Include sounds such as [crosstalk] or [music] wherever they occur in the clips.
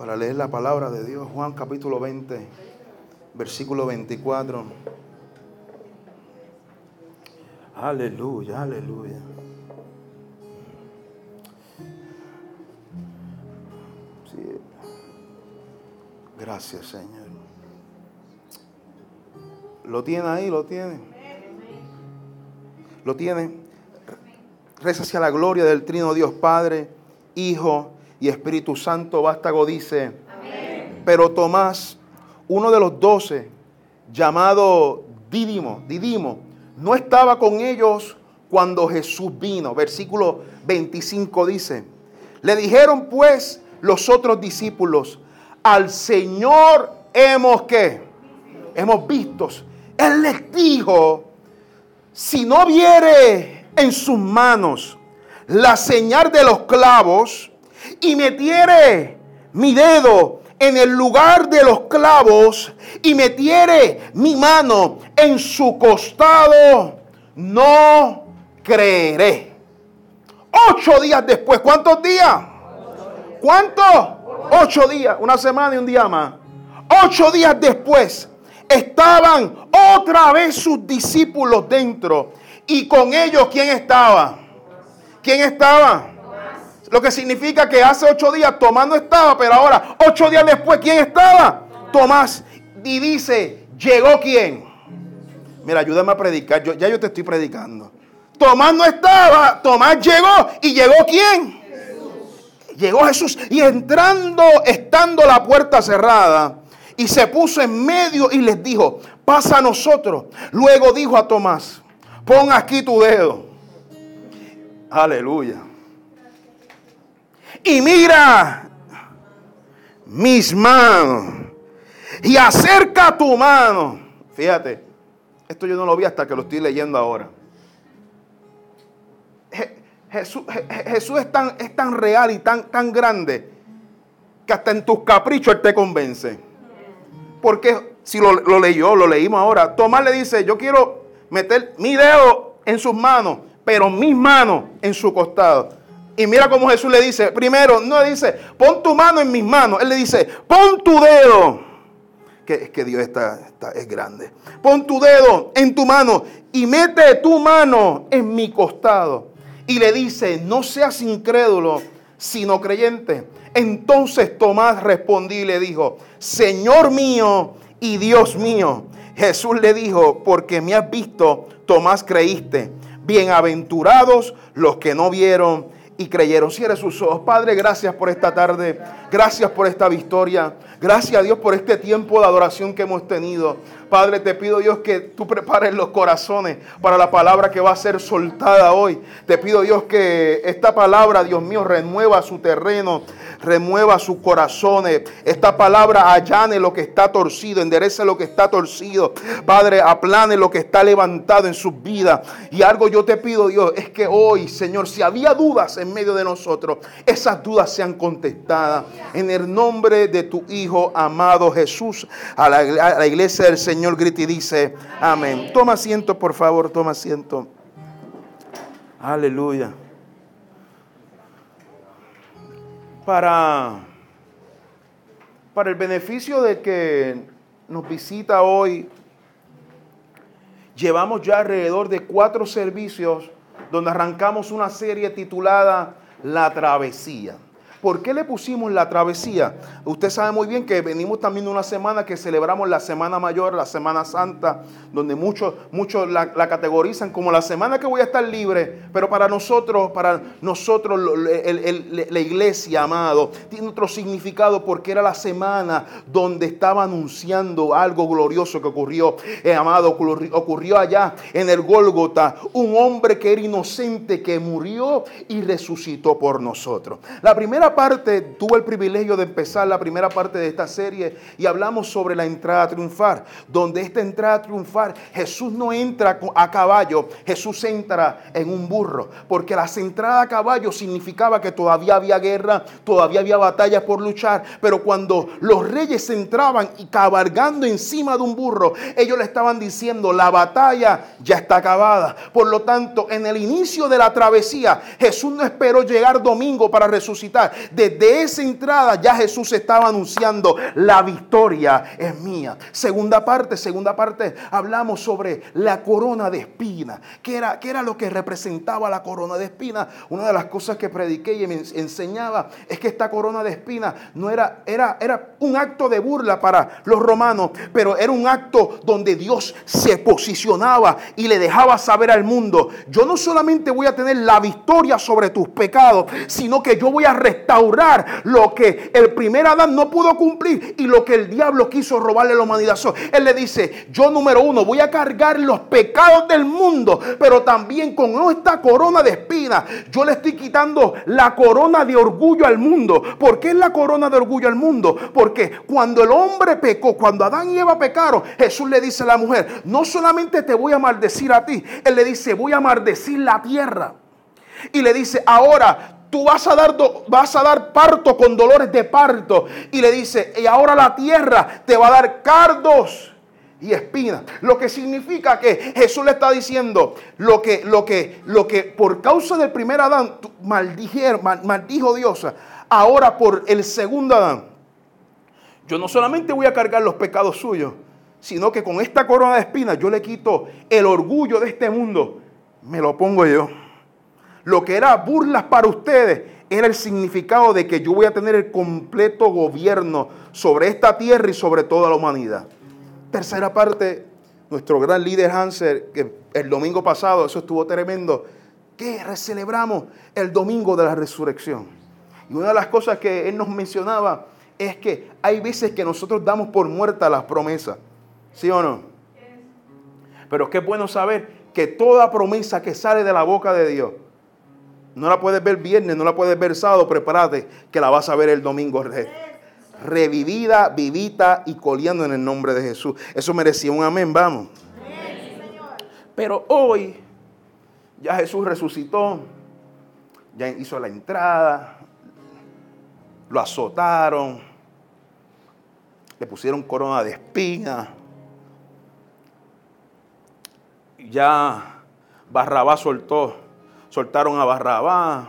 para leer la palabra de Dios. Juan capítulo 20, versículo 24. Aleluya, aleluya. Sí. Gracias, Señor. ¿Lo tiene ahí? ¿Lo tiene? ¿Lo tiene? Reza hacia la gloria del Trino Dios Padre, Hijo y Espíritu Santo. Vástago dice, pero Tomás, uno de los doce, llamado Didimo, Didimo, no estaba con ellos cuando Jesús vino. Versículo 25 dice, le dijeron pues los otros discípulos, al Señor hemos que, hemos visto. Él les dijo, si no viere en sus manos la señal de los clavos y metiere mi dedo en el lugar de los clavos y metiere mi mano en su costado, no creeré. Ocho días después, ¿cuántos días? ¿Cuántos? Ocho días, una semana y un día más. Ocho días después estaban otra vez sus discípulos dentro. Y con ellos, ¿quién estaba? ¿Quién estaba? Lo que significa que hace ocho días Tomás no estaba, pero ahora, ocho días después, ¿quién estaba? Tomás. Y dice, ¿llegó quién? Mira, ayúdame a predicar. Yo, ya yo te estoy predicando. Tomás no estaba, Tomás llegó. ¿Y llegó quién? Llegó Jesús. Y entrando, estando la puerta cerrada, y se puso en medio y les dijo, pasa a nosotros. Luego dijo a Tomás, pon aquí tu dedo. Aleluya y mira mis manos y acerca tu mano. Fíjate, esto yo no lo vi hasta que lo estoy leyendo ahora. Jesús, es, tan, es tan real y tan, tan grande que hasta en tus caprichos Él te convence. Porque si lo, lo leyó, lo leímos ahora, Tomás le dice, yo quiero meter mi dedo en sus manos, pero mis manos en su costado. Y mira cómo Jesús le dice, primero, no le dice, pon tu mano en mis manos. Él le dice, pon tu dedo. Que es que Dios está, es grande. Pon tu dedo en tu mano y mete tu mano en mi costado. Y le dice, no seas incrédulo, sino creyente. Entonces Tomás respondió y le dijo, Señor mío y Dios mío. Jesús le dijo, porque me has visto, Tomás creíste. Bienaventurados los que no vieron y creyeron. Cierre sus ojos. Padre, gracias por esta tarde. Gracias por esta victoria. Gracias a Dios por este tiempo de adoración que hemos tenido. Padre, te pido Dios que tú prepares los corazones para la palabra que va a ser soltada hoy. Te pido Dios que esta palabra, Dios mío, remueva su terreno, remueva sus corazones. Esta palabra allane lo que está torcido, enderece lo que está torcido. Padre, aplane lo que está levantado en sus vidas. Y algo yo te pido, Dios, es que hoy, Señor, si había dudas en medio de nosotros, esas dudas sean contestadas. En el nombre de tu Hijo amado Jesús, a la, a la iglesia del Señor grita y dice, amén. Toma asiento, por favor, toma asiento. Aleluya. Para, para el beneficio de que nos visita hoy, llevamos ya alrededor de cuatro servicios donde arrancamos una serie titulada La Travesía. ¿Por qué le pusimos la travesía? Usted sabe muy bien que venimos también de una semana que celebramos la Semana Mayor, la Semana Santa, donde muchos, muchos la, categorizan como la semana que voy a estar libre, pero para nosotros, para nosotros, la iglesia, amado, tiene otro significado porque era la semana donde estaba anunciando algo glorioso que ocurrió, eh, amado, ocurrió, ocurrió allá en el Gólgota, un hombre que era inocente, que murió y resucitó por nosotros. La primera parte, tuve el privilegio de empezar la primera parte de esta serie y hablamos sobre la entrada a triunfar, donde esta entrada a triunfar, Jesús no entra a caballo, Jesús entra en un burro, porque la entrada a caballo significaba que todavía había guerra, todavía había batallas por luchar, pero cuando los reyes entraban y cabalgando encima de un burro, ellos le estaban diciendo, la batalla ya está acabada. Por lo tanto, en el inicio de la travesía, Jesús no esperó llegar domingo para resucitar. Desde esa entrada ya Jesús estaba anunciando, la victoria es mía. Segunda parte, segunda parte, hablamos sobre la corona de espina. ¿Qué era, era lo que representaba la corona de espina? Una de las cosas que prediqué y me enseñaba es que esta corona de espina no era, era, era un acto de burla para los romanos, pero era un acto donde Dios se posicionaba y le dejaba saber al mundo, yo no solamente voy a tener la victoria sobre tus pecados, sino que yo voy a lo que el primer Adán no pudo cumplir y lo que el diablo quiso robarle a la humanidad. él le dice, yo número uno, voy a cargar los pecados del mundo, pero también con esta corona de espinas, yo le estoy quitando la corona de orgullo al mundo. ¿Por qué es la corona de orgullo al mundo? Porque cuando el hombre pecó, cuando Adán y Eva pecaron, Jesús le dice a la mujer, no solamente te voy a maldecir a ti, él le dice, voy a maldecir la tierra. Y le dice, ahora tú vas a dar vas a dar parto con dolores de parto y le dice, "Y ahora la tierra te va a dar cardos y espinas." Lo que significa que Jesús le está diciendo lo que lo que lo que por causa del primer Adán maldijo Dios, ahora por el segundo Adán. Yo no solamente voy a cargar los pecados suyos, sino que con esta corona de espinas yo le quito el orgullo de este mundo, me lo pongo yo. Lo que era burlas para ustedes era el significado de que yo voy a tener el completo gobierno sobre esta tierra y sobre toda la humanidad. Tercera parte, nuestro gran líder Hanser, que el domingo pasado, eso estuvo tremendo, que celebramos el domingo de la resurrección. Y una de las cosas que él nos mencionaba es que hay veces que nosotros damos por muerta las promesas. ¿Sí o no? Pero qué bueno saber que toda promesa que sale de la boca de Dios, no la puedes ver viernes, no la puedes ver sábado, prepárate que la vas a ver el domingo. Revivida, vivita y coliendo en el nombre de Jesús. Eso merecía un amén, vamos. Pero hoy ya Jesús resucitó, ya hizo la entrada, lo azotaron, le pusieron corona de espinas. Ya Barrabás soltó soltaron a Barrabás.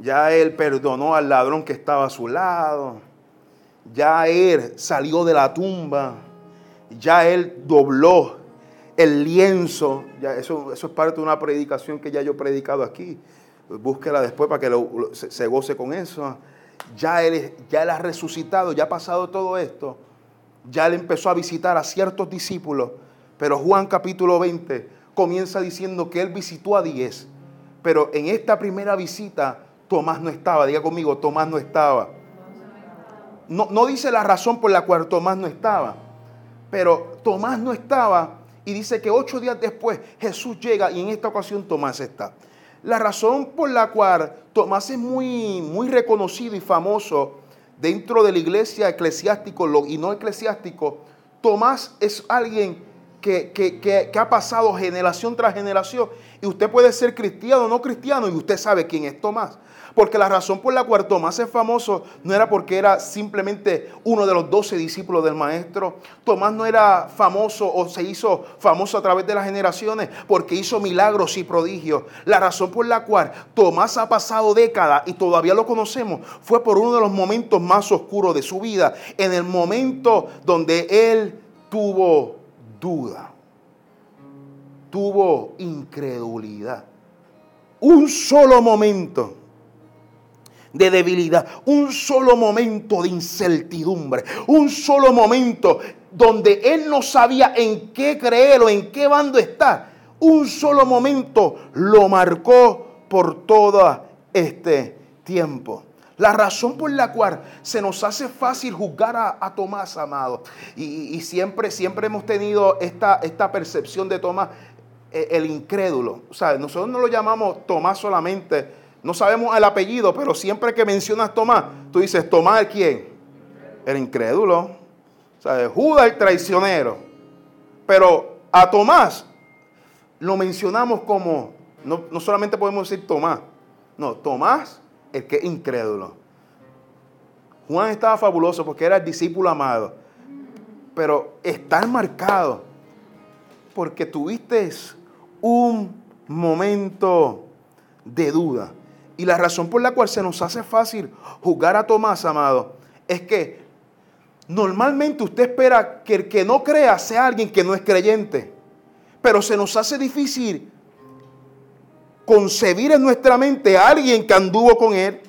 Ya él perdonó al ladrón que estaba a su lado. Ya él salió de la tumba. Ya él dobló el lienzo. Ya eso, eso es parte de una predicación que ya yo he predicado aquí. Búsquela después para que se, goce con eso. Ya él, ya él ha resucitado, ya ha pasado todo esto. Ya él empezó a visitar a ciertos discípulos. Pero Juan capítulo 20 comienza diciendo que él visitó a 10 pero en esta primera visita Tomás no estaba. Diga conmigo, Tomás no estaba. No, no dice la razón por la cual Tomás no estaba. Pero Tomás no estaba y dice que ocho días después Jesús llega y en esta ocasión Tomás está. La razón por la cual Tomás es muy, muy reconocido y famoso dentro de la iglesia eclesiástico y no eclesiástico, Tomás es alguien que, ha pasado generación tras generación. Y usted puede ser cristiano o no cristiano y usted sabe quién es Tomás. Porque la razón por la cual Tomás es famoso no era porque era simplemente uno de los doce discípulos del maestro. Tomás no era famoso o se hizo famoso a través de las generaciones porque hizo milagros y prodigios. La razón por la cual Tomás ha pasado décadas y todavía lo conocemos fue por uno de los momentos más oscuros de su vida. En el momento donde él tuvo duda, tuvo incredulidad. Un solo momento de debilidad, un solo momento de incertidumbre, un solo momento donde él no sabía en qué creer o en qué bando estar. Un solo momento lo marcó por todo este tiempo. La razón por la cual se nos hace fácil juzgar a, Tomás, amado, y, siempre, siempre hemos tenido esta, esta percepción de Tomás, e, el, incrédulo. O sea, nosotros no lo llamamos Tomás solamente, no sabemos el apellido, pero siempre que mencionas Tomás, tú dices, ¿Tomás quién? El incrédulo. O sea, Judas el traicionero. Pero a Tomás lo mencionamos como, no, no solamente podemos decir Tomás, no, Tomás el que es incrédulo. Juan estaba fabuloso porque era el discípulo amado. Pero está marcado porque tuviste un momento de duda. Y la razón por la cual se nos hace fácil juzgar a Tomás, amado, es que normalmente usted espera que el que no crea sea alguien que no es creyente. Pero se nos hace difícil concebir en nuestra mente a alguien que anduvo con él,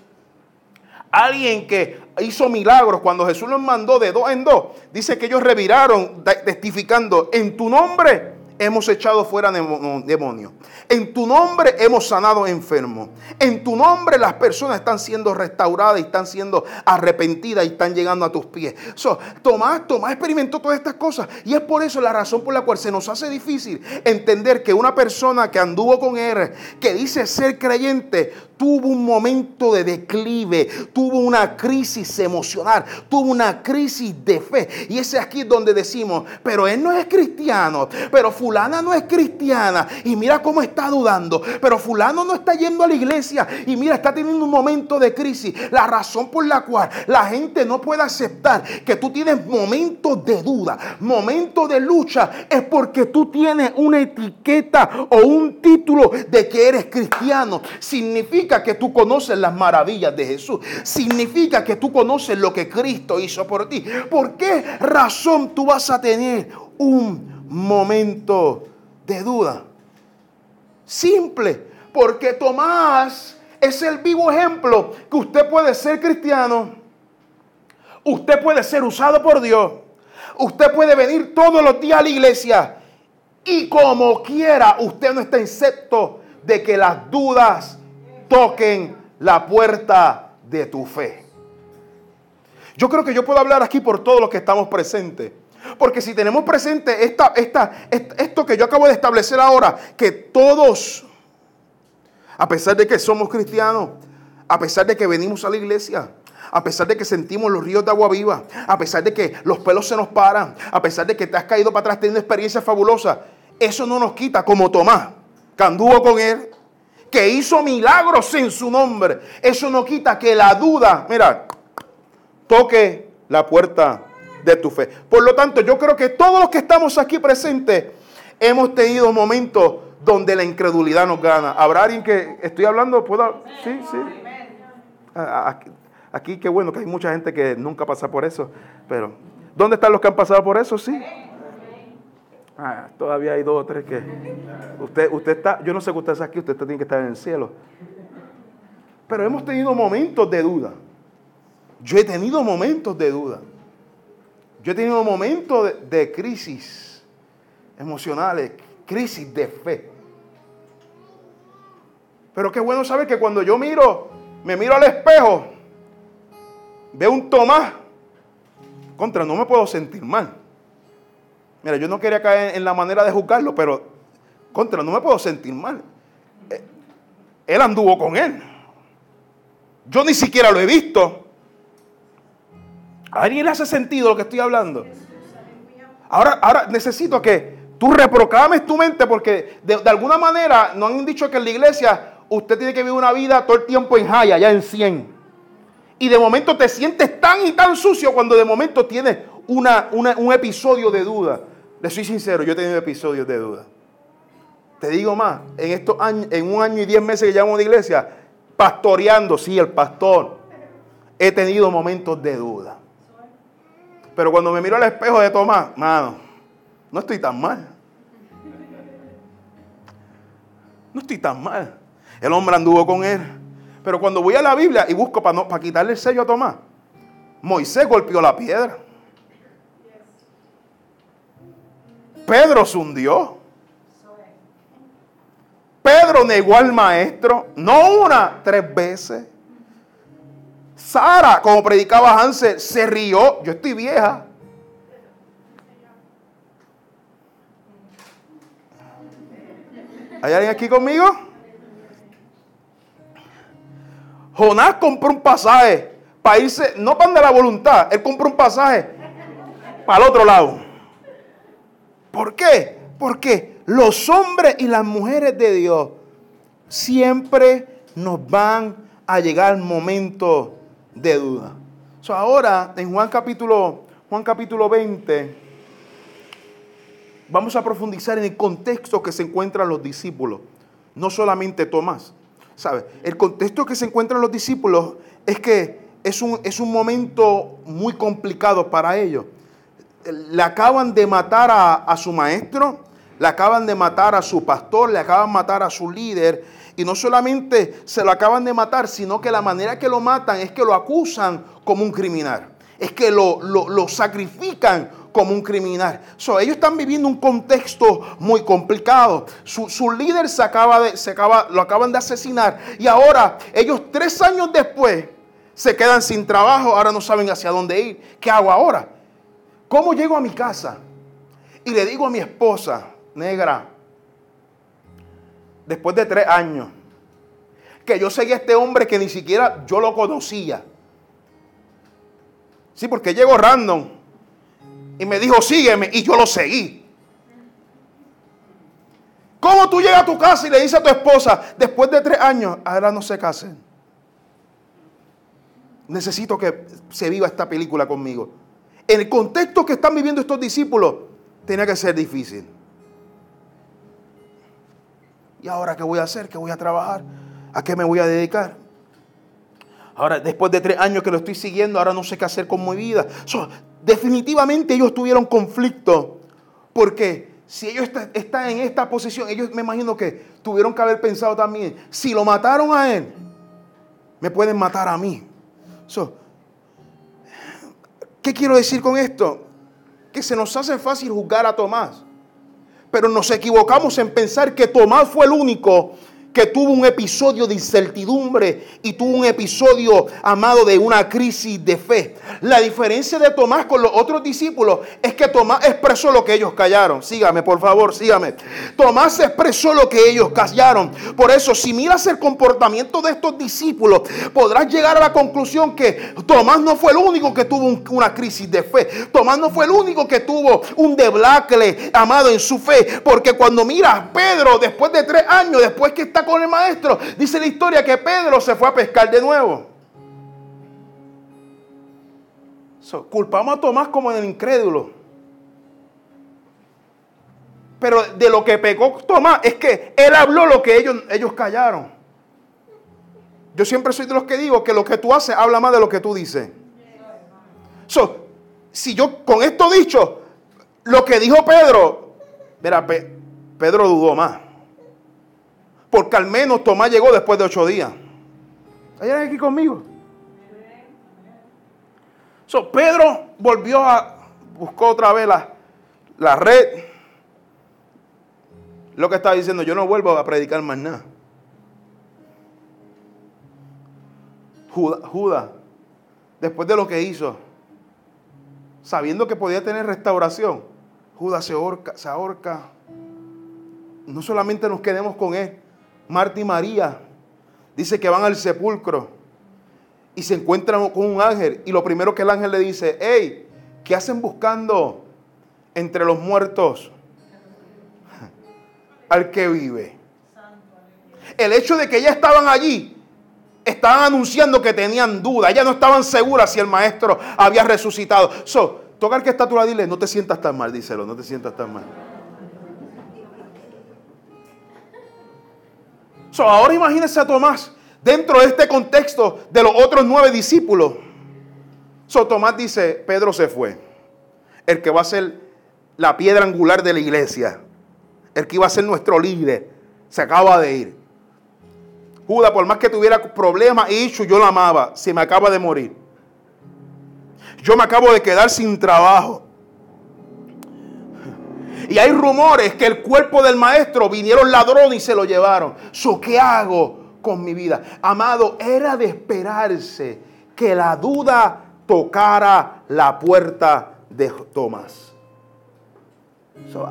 alguien que hizo milagros cuando Jesús los mandó de dos en dos. Dice que ellos reviraron testificando en tu nombre hemos echado fuera demonios. En tu nombre hemos sanado enfermos. En tu nombre las personas están siendo restauradas y están siendo arrepentidas y están llegando a tus pies. Tomás, Tomás experimentó todas estas cosas. Y es por eso la razón por la cual se nos hace difícil entender que una persona que anduvo con él, que dice ser creyente, tuvo un momento de declive, tuvo una crisis emocional, tuvo una crisis de fe. Y ese aquí es donde decimos, pero él no es cristiano, pero fulana no es cristiana. Y mira cómo está dudando, pero fulano no está yendo a la iglesia. Y mira, está teniendo un momento de crisis. La razón por la cual la gente no puede aceptar que tú tienes momentos de duda, momentos de lucha, es porque tú tienes una etiqueta o un título de que eres cristiano. Significa que tú conoces las maravillas de Jesús. Significa que tú conoces lo que Cristo hizo por ti. ¿Por qué razón tú vas a tener un momento de duda? Simple, porque Tomás es el vivo ejemplo que usted puede ser cristiano. Usted puede ser usado por Dios. Usted puede venir todos los días a la iglesia. Y como quiera, usted no está excepto de que las dudas toquen la puerta de tu fe. Yo creo que yo puedo hablar aquí por todos los que estamos presentes. Porque si tenemos presente esta, esta, esto que yo acabo de establecer ahora, que todos, a pesar de que somos cristianos, a pesar de que venimos a la iglesia, a pesar de que sentimos los ríos de agua viva, a pesar de que los pelos se nos paran, a pesar de que te has caído para atrás teniendo experiencias fabulosas, eso no nos quita, como Tomás, que anduvo con él, que hizo milagros en su nombre. Eso no quita que la duda, mira, toque la puerta de tu fe. Por lo tanto, yo creo que todos los que estamos aquí presentes hemos tenido momentos donde la incredulidad nos gana. ¿Habrá alguien que estoy hablando? ¿Pueda? Sí, sí. Aquí, aquí qué bueno que hay mucha gente que nunca pasa por eso, pero ¿dónde están los que han pasado por eso? Sí. Ah, todavía hay dos o tres que. Usted, usted está, yo no sé que usted está aquí, usted tiene que estar en el cielo. Pero hemos tenido momentos de duda. Yo he tenido momentos de duda. Yo he tenido momentos de, de crisis emocionales, crisis de fe. Pero qué bueno saber que cuando yo miro, me miro al espejo, veo un Tomás, contra, no me puedo sentir mal. Mira, yo no quería caer en la manera de juzgarlo, pero contra, no me puedo sentir mal. Eh, él anduvo con él. Yo ni siquiera lo he visto. ¿A alguien le hace sentido lo que estoy hablando? Ahora, ahora necesito que tú reprogrames tu mente porque de, alguna manera nos han dicho que en la iglesia usted tiene que vivir una vida todo el tiempo en haya, ya en 100. Y de momento te sientes tan y tan sucio cuando de momento tienes una, un episodio de duda. Le soy sincero, yo he tenido episodios de duda. Te digo más, en estos años, en un año y diez meses que llevamos de iglesia, pastoreando, sí, el pastor, he tenido momentos de duda. Pero cuando me miro al espejo de Tomás, mano, no estoy tan mal. No estoy tan mal. El hombre anduvo con él. Pero cuando voy a la Biblia y busco para, no, para quitarle el sello a Tomás, Moisés golpeó la piedra. Pedro se hundió. Pedro negó al maestro, no una, tres veces. Sara, como predicaba Hansel, se rió. Yo estoy vieja. ¿Hay alguien aquí conmigo? Jonás compró un pasaje para irse, no para de la voluntad, él compró un pasaje para el otro lado. ¿Por qué? Porque los hombres y las mujeres de Dios siempre nos van a llegar momentos de duda. ahora, en Juan capítulo, Juan capítulo 20, vamos a profundizar en el contexto que se encuentran los discípulos. No solamente Tomás, ¿Sabe? El contexto que se encuentran los discípulos es que es un, es un momento muy complicado para ellos. Le acaban de matar a, a su maestro, le acaban de matar a su pastor, le acaban de matar a su líder. Y no solamente se lo acaban de matar, sino que la manera que lo matan es que lo acusan como un criminal. Es que lo, lo, lo sacrifican como un criminal. ellos están viviendo un contexto muy complicado. Su, líder se acaba de, se acaba, lo acaban de asesinar y ahora ellos tres años después se quedan sin trabajo, ahora no saben hacia dónde ir. ¿Qué hago ahora? ¿Cómo llego a mi casa? Y le digo a mi esposa, negra, después de tres años, que yo seguía a este hombre que ni siquiera yo lo conocía. Sí, porque llego random y me dijo, sígueme, y yo lo seguí. ¿Cómo tú llegas a tu casa y le dices a tu esposa, después de tres años, ahora no se casen? Necesito que se viva esta película conmigo. En el contexto que están viviendo estos discípulos, tenía que ser difícil. ¿Y ahora qué voy a hacer? ¿Qué voy a trabajar? ¿A qué me voy a dedicar? Ahora, después de tres años que lo estoy siguiendo, ahora no sé qué hacer con mi vida definitivamente ellos tuvieron conflicto. Porque si ellos están en esta posición, ellos me imagino que tuvieron que haber pensado también, si lo mataron a él, me pueden matar a mí. ¿Qué quiero decir con esto? Que se nos hace fácil juzgar a Tomás. Pero nos equivocamos en pensar que Tomás fue el único que tuvo un episodio de incertidumbre y tuvo un episodio, amado, de una crisis de fe. La diferencia de Tomás con los otros discípulos es que Tomás expresó lo que ellos callaron. Sígame, por favor, sígame. Tomás expresó lo que ellos callaron. Por eso, si miras el comportamiento de estos discípulos, podrás llegar a la conclusión que Tomás no fue el único que tuvo una crisis de fe. Tomás no fue el único que tuvo un deblacle, amado, en su fe. Porque cuando miras Pedro, después de tres años, después que está con el maestro. Dice la historia que Pedro se fue a pescar de nuevo. culpamos a Tomás como en el incrédulo. Pero de lo que pecó Tomás es que él habló lo que ellos, ellos callaron. Yo siempre soy de los que digo que lo que tú haces habla más de lo que tú dices. si yo con esto dicho, lo que dijo Pedro, mira, Pedro dudó más. Porque al menos Tomás llegó después de ocho días. ¿Hay aquí conmigo? So, Pedro volvió a, buscó otra vez la, la red. Lo que estaba diciendo, yo no vuelvo a predicar más nada. Judas, después de lo que hizo, sabiendo que podía tener restauración, Judas se ahorca, se ahorca. No solamente nos quedemos con él, Marta y María, dice que van al sepulcro y se encuentran con un ángel. Y lo primero que el ángel le dice, hey, ¿qué hacen buscando entre los muertos [laughs] al que vive? El hecho de que ya estaban allí, estaban anunciando que tenían duda, ya no estaban seguras si el maestro había resucitado. So, toca al que está a dile, no te sientas tan mal, díselo, no te sientas tan mal. Ahora imagínense a Tomás dentro de este contexto de los otros nueve discípulos. So, Tomás dice, Pedro se fue. El que va a ser la piedra angular de la iglesia. El que iba a ser nuestro líder. Se acaba de ir. Judas, por más que tuviera problemas y hecho, yo lo amaba. Se me acaba de morir. Yo me acabo de quedar sin trabajo. Y hay rumores que el cuerpo del maestro vinieron ladrones y se lo llevaron. ¿Qué hago con mi vida? Amado, era de esperarse que la duda tocara la puerta de Tomás.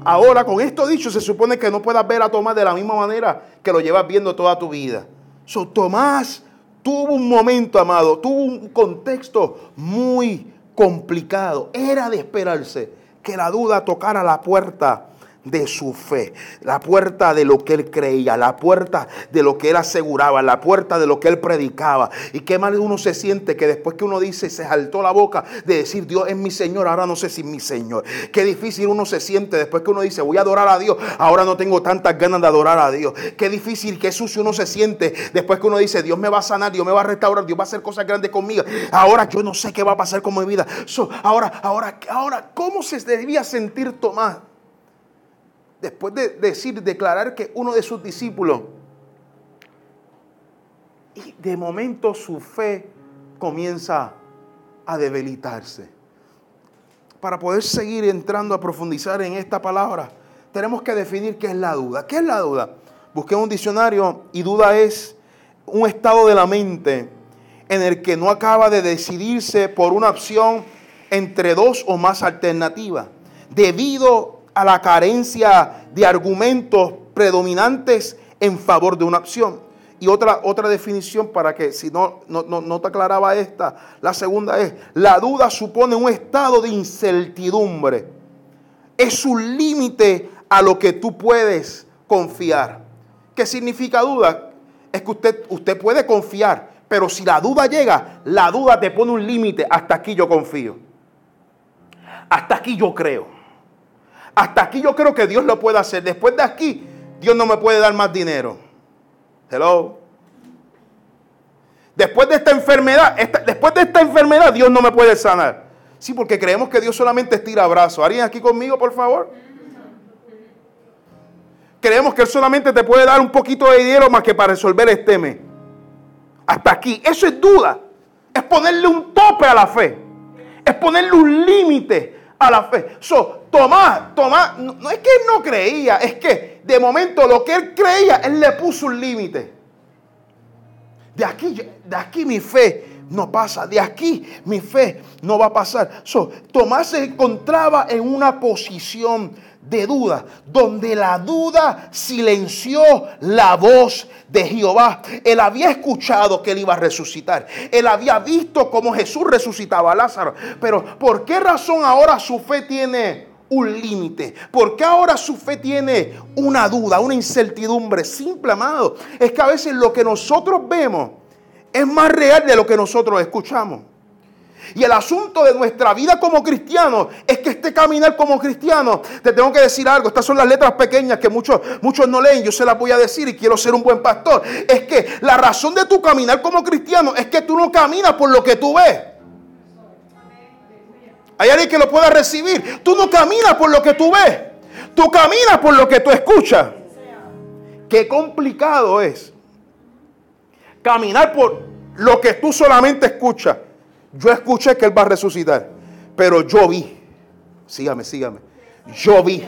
ahora, con esto dicho, se supone que no puedas ver a Tomás de la misma manera que lo llevas viendo toda tu vida. So, Tomás tuvo un momento, amado, tuvo un contexto muy complicado. Era de esperarse que la duda tocara la puerta de su fe, la puerta de lo que él creía, la puerta de lo que él aseguraba, la puerta de lo que él predicaba. Y qué mal uno se siente que después que uno dice, se saltó la boca de decir, Dios es mi Señor, ahora no sé si es mi Señor. Qué difícil uno se siente después que uno dice, voy a adorar a Dios, ahora no tengo tantas ganas de adorar a Dios. Qué difícil, qué sucio uno se siente después que uno dice, Dios me va a sanar, Dios me va a restaurar, Dios va a hacer cosas grandes conmigo. Ahora yo no sé qué va a pasar con mi vida. ahora, ahora, ahora, ¿cómo se debía sentir Tomás? Después de decir, declarar que uno de sus discípulos, y de momento su fe comienza a debilitarse. Para poder seguir entrando a profundizar en esta palabra, tenemos que definir qué es la duda. ¿Qué es la duda? Busqué un diccionario y duda es un estado de la mente en el que no acaba de decidirse por una opción entre dos o más alternativas, debido a la carencia de argumentos predominantes en favor de una opción. Y otra, otra definición para que si no, no, no, te aclaraba esta, la segunda es, la duda supone un estado de incertidumbre. Es un límite a lo que tú puedes confiar. ¿Qué significa duda? Es que usted, usted puede confiar, pero si la duda llega, la duda te pone un límite. Hasta aquí yo confío. Hasta aquí yo creo. Hasta aquí yo creo que Dios lo puede hacer. Después de aquí, Dios no me puede dar más dinero. Hello. Después de esta enfermedad, después de esta enfermedad, Dios no me puede sanar. Sí, porque creemos que Dios solamente estira brazos. ¿Alguien aquí conmigo, por favor? Creemos que Él solamente te puede dar un poquito de dinero más que para resolver este mes. Hasta aquí. Eso es duda. Es ponerle un tope a la fe. Es ponerle un límite a la fe. So, Tomás, Tomás, no, es que él no creía, es que de momento lo que él creía, él le puso un límite. De aquí, de aquí mi fe no pasa, de aquí mi fe no va a pasar. So, Tomás se encontraba en una posición de duda, donde la duda silenció la voz de Jehová. Él había escuchado que él iba a resucitar. Él había visto cómo Jesús resucitaba a Lázaro. Pero ¿por qué razón ahora su fe tiene un límite? ¿Por qué ahora su fe tiene una duda, una incertidumbre? Simple, amado. Es que a veces lo que nosotros vemos es más real de lo que nosotros escuchamos. Y el asunto de nuestra vida como cristianos es que este caminar como cristiano, te tengo que decir algo, estas son las letras pequeñas que muchos, muchos no leen, yo se las voy a decir y quiero ser un buen pastor. Es que la razón de tu caminar como cristiano es que tú no caminas por lo que tú ves. Hay alguien que lo pueda recibir. Tú no caminas por lo que tú ves. Tú caminas por lo que tú escuchas. Qué complicado es caminar por lo que tú solamente escuchas. Yo escuché que Él va a resucitar, pero yo vi, sígame, sígame, yo vi,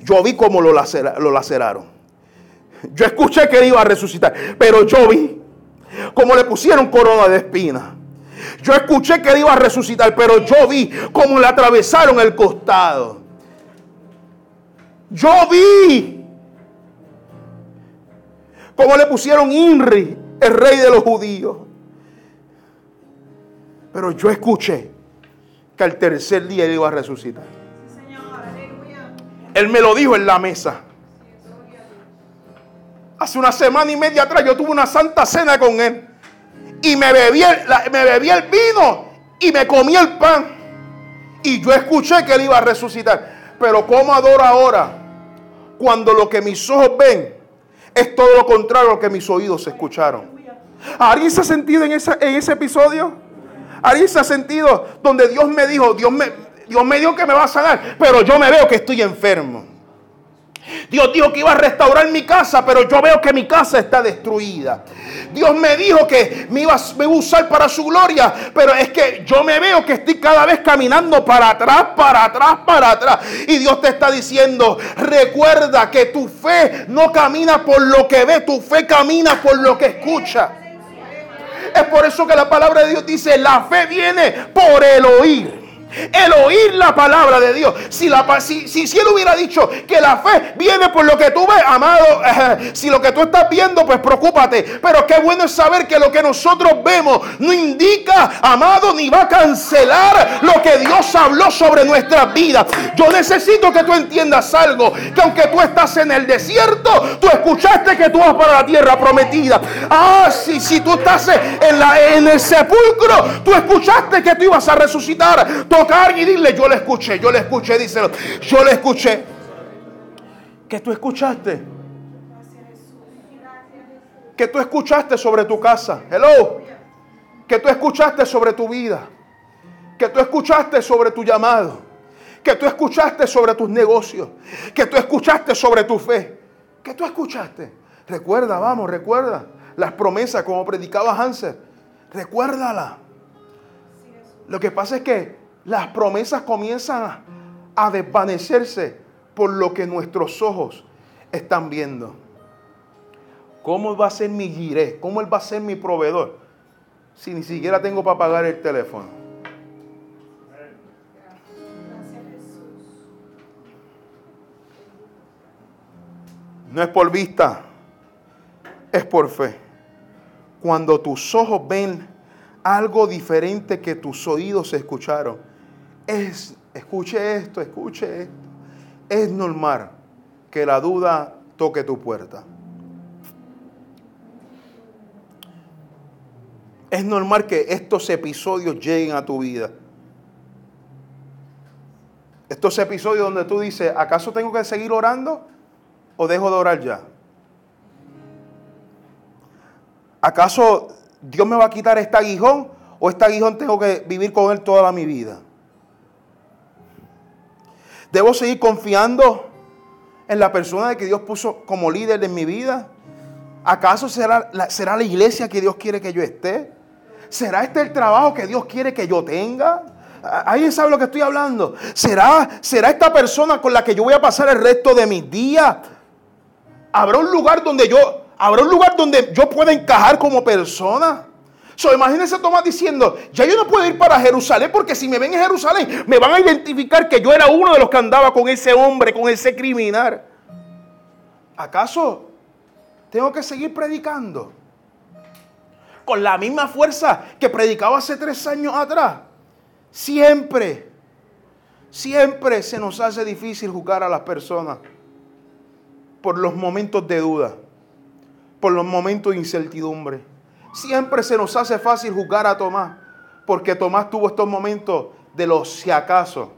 yo vi cómo lo, lo laceraron. Yo escuché que Él iba a resucitar, pero yo vi cómo le pusieron corona de espina. Yo escuché que Él iba a resucitar, pero yo vi cómo le atravesaron el costado. Yo vi cómo le pusieron Inri, el rey de los judíos. Pero yo escuché que al tercer día él iba a resucitar. Él me lo dijo en la mesa. Hace una semana y media atrás yo tuve una santa cena con él. Y me bebí el, me el vino y me comí el pan. Y yo escuché que él iba a resucitar. Pero ¿cómo adoro ahora? Cuando lo que mis ojos ven es todo lo contrario a lo que mis oídos escucharon. ¿Alguien se ha sentido en, en ese episodio? Ahí ese sentido donde Dios me dijo, Dios me, Dios me dijo que me va a sanar, pero yo me veo que estoy enfermo. Dios dijo que iba a restaurar mi casa, pero yo veo que mi casa está destruida. Dios me dijo que me iba, me a usar para su gloria, pero es que yo me veo que estoy cada vez caminando para atrás, para atrás, para atrás. Y Dios te está diciendo, recuerda que tu fe no camina por lo que ve, tu fe camina por lo que escucha. Es por eso que la palabra de Dios dice, la fe viene por el oír. El oír la palabra de Dios. Si, la, si, si, él hubiera dicho que la fe viene por lo que tú ves, amado, [laughs] eh, si lo que tú estás viendo, pues preocúpate. Pero qué bueno es saber que lo que nosotros vemos no indica, amado, ni va a cancelar lo que Dios habló sobre nuestras vidas. Yo necesito que tú entiendas algo, que aunque tú estás en el desierto, tú escuchaste que tú vas para la tierra prometida. Ah, si, si tú estás en, la, en el sepulcro, tú escuchaste que tú ibas a resucitar tocar y dile, yo le escuché, yo le escuché, díselo, yo le escuché. ¿Qué tú escuchaste? ¿Qué tú escuchaste sobre tu casa? Hello. ¿Qué tú escuchaste sobre tu vida? ¿Qué tú escuchaste sobre tu llamado? ¿Qué tú escuchaste sobre tus negocios? ¿Qué tú escuchaste sobre tu fe? ¿Qué tú escuchaste? Recuerda, vamos, recuerda las promesas como predicaba Hanser. Recuérdala. Lo que pasa es que las promesas comienzan a, desvanecerse por lo que nuestros ojos están viendo. ¿Cómo va a ser mi giré? ¿Cómo él va a ser mi proveedor? Si ni siquiera tengo para pagar el teléfono. No es por vista, es por fe. Cuando tus ojos ven algo diferente que tus oídos escucharon, es, escuche esto, escuche esto. Es normal que la duda toque tu puerta. Es normal que estos episodios lleguen a tu vida. Estos episodios donde tú dices, ¿acaso tengo que seguir orando o dejo de orar ya? ¿Acaso Dios me va a quitar este aguijón o este aguijón tengo que vivir con él toda mi vida? ¿Debo seguir confiando en la persona que Dios puso como líder de mi vida? ¿Acaso será la, será la iglesia que Dios quiere que yo esté? ¿Será este el trabajo que Dios quiere que yo tenga? ¿Alguien sabe lo que estoy hablando? ¿Será, ¿Será esta persona con la que yo voy a pasar el resto de mis días? ¿Habrá un lugar donde yo, habrá un lugar donde yo pueda encajar como persona? So, imagínense Tomás diciendo, ya yo no puedo ir para Jerusalén porque si me ven en Jerusalén me van a identificar que yo era uno de los que andaba con ese hombre, con ese criminal. ¿Acaso tengo que seguir predicando? Con la misma fuerza que predicaba hace tres años atrás. Siempre, siempre se nos hace difícil juzgar a las personas por los momentos de duda, por los momentos de incertidumbre. Siempre se nos hace fácil juzgar a Tomás, porque Tomás tuvo estos momentos de los si acaso,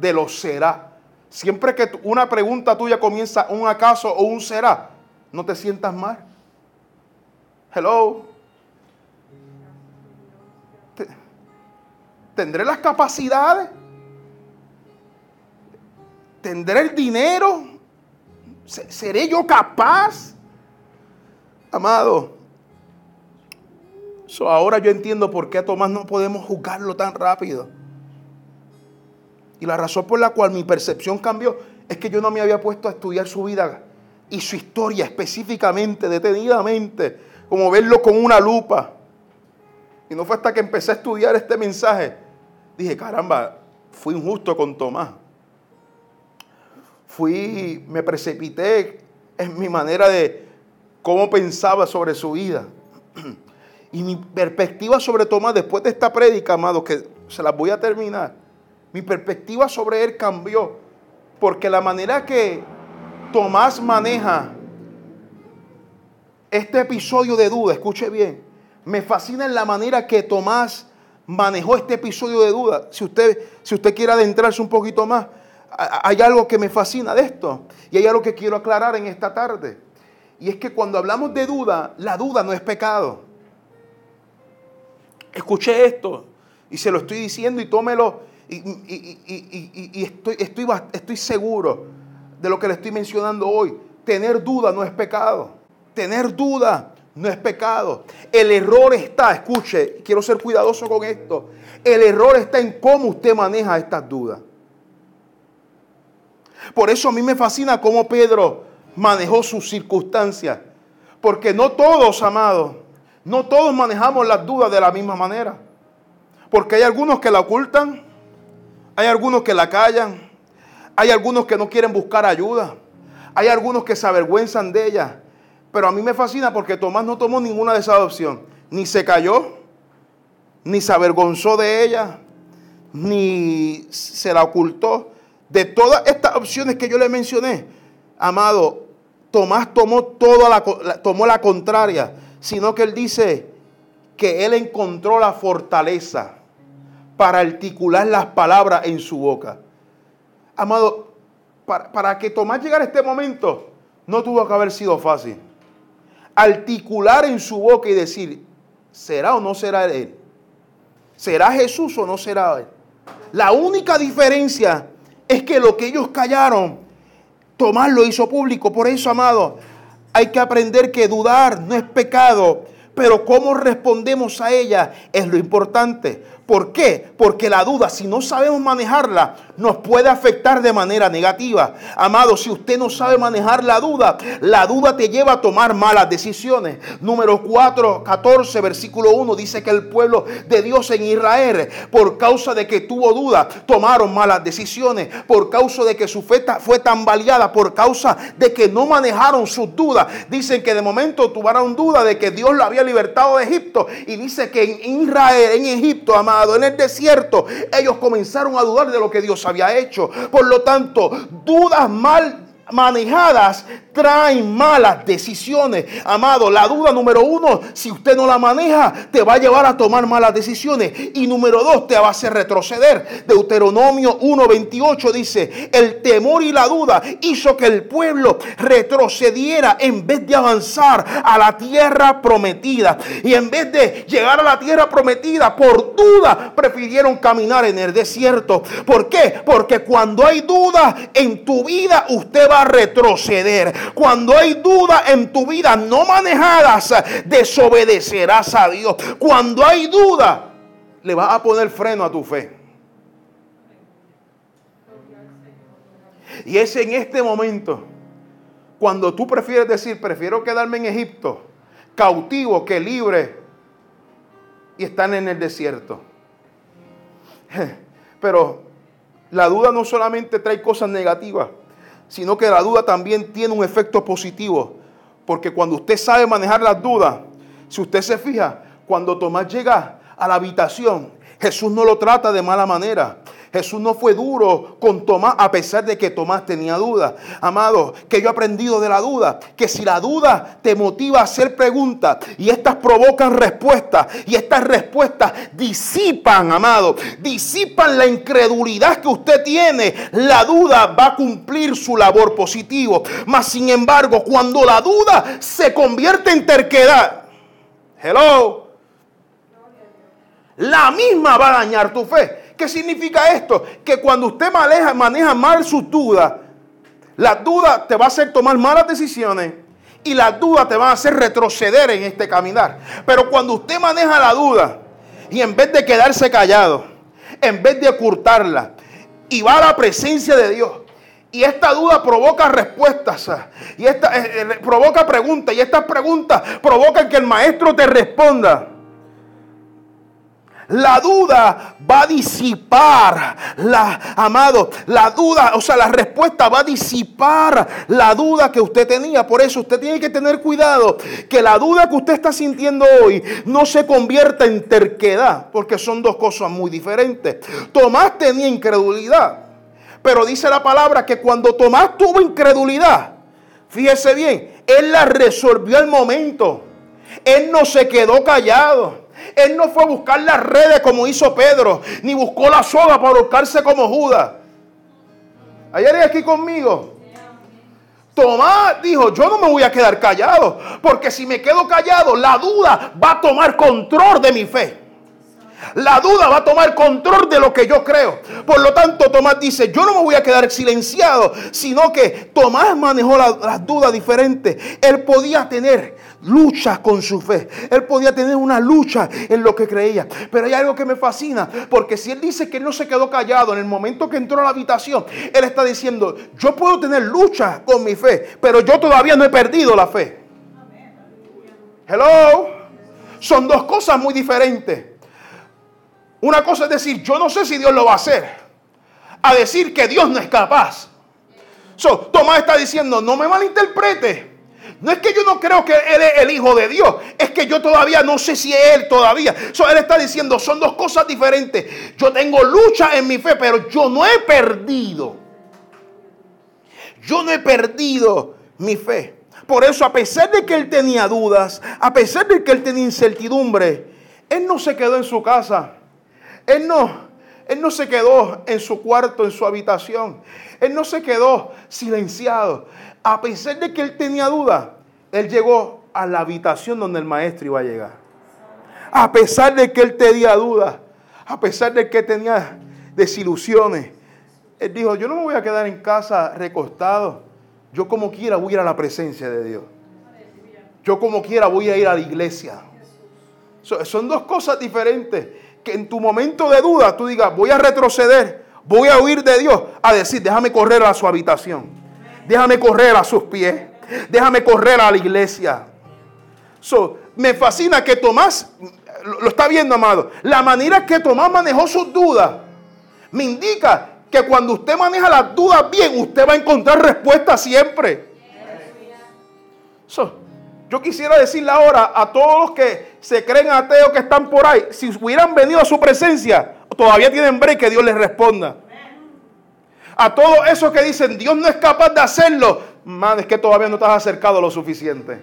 de los será. Siempre que una pregunta tuya comienza un acaso o un será, no te sientas mal. Hello. ¿Tendré las capacidades? ¿Tendré el dinero? ¿Seré yo capaz? Amado, ahora yo entiendo por qué a Tomás no podemos juzgarlo tan rápido. Y la razón por la cual mi percepción cambió es que yo no me había puesto a estudiar su vida y su historia específicamente, detenidamente, como verlo con una lupa. Y no fue hasta que empecé a estudiar este mensaje, dije, caramba, fui injusto con Tomás. Fui, me precipité en mi manera de cómo pensaba sobre su vida. [clears throat] Y mi perspectiva sobre Tomás, después de esta prédica, amados, que se las voy a terminar, mi perspectiva sobre él cambió. Porque la manera que Tomás maneja este episodio de duda, escuche bien, me fascina en la manera que Tomás manejó este episodio de duda. Si usted, si usted quiere adentrarse un poquito más, hay algo que me fascina de esto y hay algo que quiero aclarar en esta tarde. Y es que cuando hablamos de duda, la duda no es pecado escuché esto y se lo estoy diciendo y tómelo y, estoy, estoy, estoy seguro de lo que le estoy mencionando hoy. Tener duda no es pecado. Tener duda no es pecado. El error está, escuche, quiero ser cuidadoso con esto. El error está en cómo usted maneja estas dudas. Por eso a mí me fascina cómo Pedro manejó sus circunstancias. Porque no todos, amados, no todos manejamos las dudas de la misma manera. Porque hay algunos que la ocultan Hay algunos que la callan. Hay algunos que no quieren buscar ayuda. Hay algunos que se avergüenzan de ella. Pero a mí me fascina porque Tomás no tomó ninguna de esas opciones. Ni se cayó, ni se avergonzó de ella, ni se la ocultó. De todas estas opciones que yo le mencioné, amado, Tomás tomó, toda la, tomó la contraria, sino que él dice que él encontró la fortaleza para articular las palabras en su boca. Amado, para, para que Tomás llegara a este momento, no tuvo que haber sido fácil. Articular en su boca y decir, ¿será o no será él? ¿Será Jesús o no será él? La única diferencia es que lo que ellos callaron, Tomás lo hizo público. Por eso, amado, hay que aprender que dudar no es pecado, pero cómo respondemos a ella es lo importante. ¿Por qué? Porque la duda, si no sabemos manejarla, nos puede afectar de manera negativa. Amado, si usted no sabe manejar la duda, la duda te lleva a tomar malas decisiones. Número 4, 14, versículo 1 dice que el pueblo de Dios en Israel, por causa de que tuvo duda, tomaron malas decisiones. Por causa de que su fe fue tan baleada, por causa de que no manejaron sus dudas. Dicen que de momento tuvieron duda de que Dios lo había libertado de Egipto. Y dice que en Israel, en Egipto, amado, en el desierto, ellos comenzaron a dudar de lo que Dios había hecho. Por lo tanto, dudas mal manejadas traen malas decisiones. Amado, la duda número uno, si usted no la maneja, te va a llevar a tomar malas decisiones. Y número dos, te va a hacer retroceder. Deuteronomio 1.28 dice, el temor y la duda hizo que el pueblo retrocediera en vez de avanzar a la tierra prometida. Y en vez de llegar a la tierra prometida, por duda, prefirieron caminar en el desierto. ¿Por qué? Porque cuando hay duda en tu vida, usted va a retroceder. Cuando hay duda en tu vida no manejadas, desobedecerás a Dios. Cuando hay duda, le vas a poner freno a tu fe. Y es en este momento cuando tú prefieres decir, prefiero quedarme en Egipto, cautivo que libre, y están en el desierto. [laughs] Pero la duda no solamente trae cosas negativas, sino que la duda también tiene un efecto positivo. Porque cuando usted sabe manejar las dudas, si usted se fija, cuando Tomás llega a la habitación, Jesús no lo trata de mala manera. Jesús no fue duro con Tomás a pesar de que Tomás tenía dudas. Amado, que yo he aprendido de la duda, que si la duda te motiva a hacer preguntas y estas provocan respuestas y estas respuestas disipan, amado, disipan la incredulidad que usted tiene, la duda va a cumplir su labor positivo. Mas sin embargo, cuando la duda se convierte en terquedad, hello, la misma va a dañar tu fe. ¿Qué significa esto? Que cuando usted maneja, maneja mal sus dudas, las dudas te va a hacer tomar malas decisiones y las dudas te van a hacer retroceder en este caminar. Pero cuando usted maneja la duda y en vez de quedarse callado, en vez de ocultarla y va a la presencia de Dios, y esta duda provoca respuestas. Y esta eh, eh, provoca preguntas. Y estas preguntas provocan que el maestro te responda. La duda va a disipar, la, amado, la duda, o sea, la respuesta va a disipar la duda que usted tenía. Por eso usted tiene que tener cuidado que la duda que usted está sintiendo hoy no se convierta en terquedad, porque son dos cosas muy diferentes. Tomás tenía incredulidad, pero dice la palabra que cuando Tomás tuvo incredulidad, fíjese bien, él la resolvió al momento. Él no se quedó callado. Él no fue a buscar las redes como hizo Pedro, ni buscó la soga para buscarse como Judas. ¿Hay alguien aquí conmigo? Tomás dijo, yo no me voy a quedar callado, porque si me quedo callado, la duda va a tomar control de mi fe. La duda va a tomar control de lo que yo creo. Por lo tanto, Tomás dice, yo no me voy a quedar silenciado, sino que Tomás manejó las dudas diferentes. Él podía tener luchas con su fe. Él podía tener una lucha en lo que creía. Pero hay algo que me fascina, porque si él dice que él no se quedó callado en el momento que entró a la habitación, él está diciendo, yo puedo tener lucha con mi fe, pero yo todavía no he perdido la fe. Hello. Son dos cosas muy diferentes. Una cosa es decir, yo no sé si Dios lo va a hacer. a decir que Dios no es capaz. Tomás está diciendo, no me malinterprete. No es que yo no creo que Él es el Hijo de Dios, es que yo todavía no sé si es Él todavía. él está diciendo, son dos cosas diferentes. Yo tengo lucha en mi fe, pero yo no he perdido. Yo no he perdido mi fe. Por eso, a pesar de que él tenía dudas, a pesar de que él tenía incertidumbre, él no se quedó en su casa. Él no, él no se quedó en su cuarto, en su habitación. Él no se quedó silenciado. A pesar de que él tenía dudas, él llegó a la habitación donde el maestro iba a llegar. A pesar de que él tenía dudas, a pesar de que tenía desilusiones, él dijo, yo no me voy a quedar en casa recostado. Yo como quiera voy a ir a la presencia de Dios. Yo como quiera voy a ir a la iglesia. Son dos cosas diferentes. Que en tu momento de duda tú digas, voy a retroceder, voy a huir de Dios, a decir, déjame correr a su habitación. Déjame correr a sus pies. Déjame correr a la iglesia. me fascina que Tomás, lo está viendo, amado, la manera que Tomás manejó sus dudas me indica que cuando usted maneja las dudas bien, usted va a encontrar respuesta siempre. yo quisiera decirle ahora a todos los que se creen ateos que están por ahí, si hubieran venido a su presencia, todavía tienen break que Dios les responda. A todos esos que dicen, Dios no es capaz de hacerlo, man, es que todavía no estás acercado lo suficiente.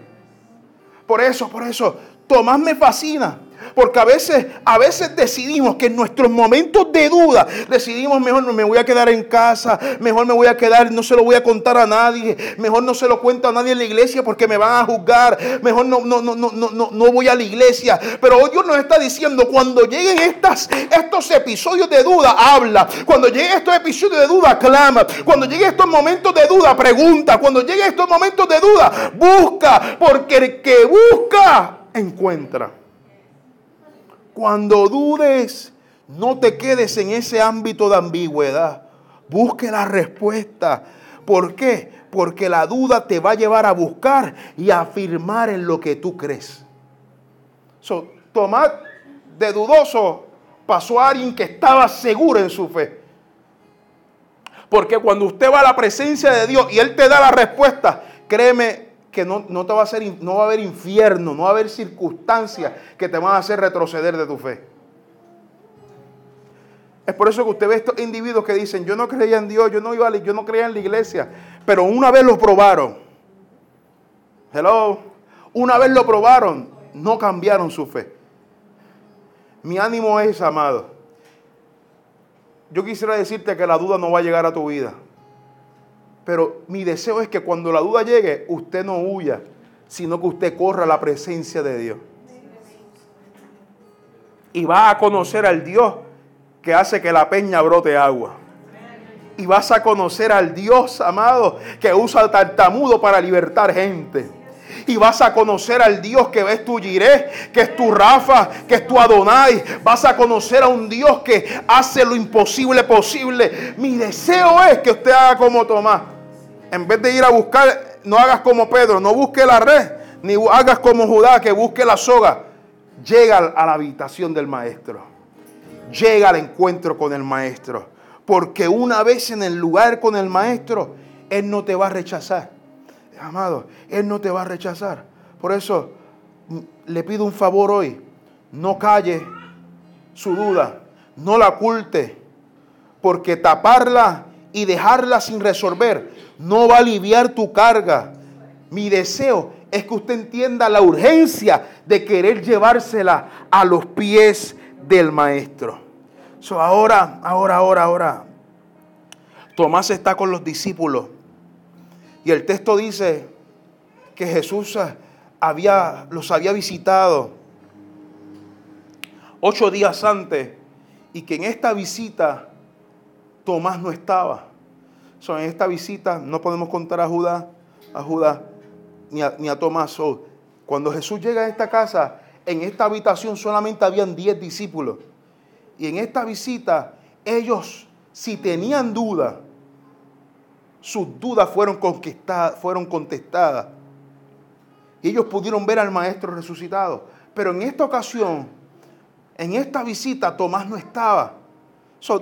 Por eso, por eso, Tomás me fascina. Porque a veces, a veces decidimos que en nuestros momentos de duda, decidimos mejor no me voy a quedar en casa, mejor me voy a quedar, no se lo voy a contar a nadie, mejor no se lo cuento a nadie en la iglesia porque me van a juzgar, mejor no, no, no, no, no, no voy a la iglesia. Pero hoy Dios nos está diciendo, cuando lleguen estas, estos episodios de duda, habla. Cuando lleguen estos episodios de duda, clama. Cuando lleguen estos momentos de duda, pregunta. Cuando lleguen estos momentos de duda, busca. Porque el que busca, encuentra. Cuando dudes, no te quedes en ese ámbito de ambigüedad. Busque la respuesta. ¿Por qué? Porque la duda te va a llevar a buscar y a afirmar en lo que tú crees. So, de dudoso pasó a alguien que estaba seguro en su fe. Porque cuando usted va a la presencia de Dios y Él te da la respuesta, créeme, que no, te va a hacer, no va a haber infierno, no va a haber circunstancias que te van a hacer retroceder de tu fe. Es por eso que usted ve estos individuos que dicen, yo no creía en Dios, yo no, iba yo no creía en la iglesia, pero una vez lo probaron. Hello. Una vez lo probaron, no cambiaron su fe. Mi ánimo es, amado. Yo quisiera decirte que la duda no va a llegar a tu vida. Pero mi deseo es que cuando la duda llegue, usted no huya, sino que usted corra a la presencia de Dios. Y va a conocer al Dios que hace que la peña brote agua. Y vas a conocer al Dios amado que usa el tartamudo para libertar gente y vas a conocer al Dios que ves tu Jiré, que es tu Rafa, que es tu Adonai. Vas a conocer a un Dios que hace lo imposible posible. Mi deseo es que usted haga como Tomás en vez de ir a buscar, no hagas como Pedro, no busque la red, ni hagas como Judá, que busque la soga. Llega a la habitación del maestro. Llega al encuentro con el maestro. Porque una vez en el lugar con el maestro, Él no te va a rechazar. Amado, Él no te va a rechazar. Por eso mm, le pido un favor hoy. No calle su duda. No la oculte. Porque taparla y dejarla sin resolver no va a aliviar tu carga. Mi deseo es que usted entienda la urgencia de querer llevársela a los pies del maestro. So, ahora, ahora, ahora, ahora. Tomás está con los discípulos. Y el texto dice que Jesús había, los había visitado ocho días antes y que en esta visita Tomás no estaba en esta visita no podemos contar a Judá, a Judá ni a, Tomás. cuando Jesús llega a esta casa, en esta habitación solamente habían 10 discípulos. Y en esta visita, ellos, si tenían duda, sus dudas fueron, fueron contestadas. Y ellos pudieron ver al Maestro resucitado. Pero en esta ocasión, en esta visita, Tomás no estaba.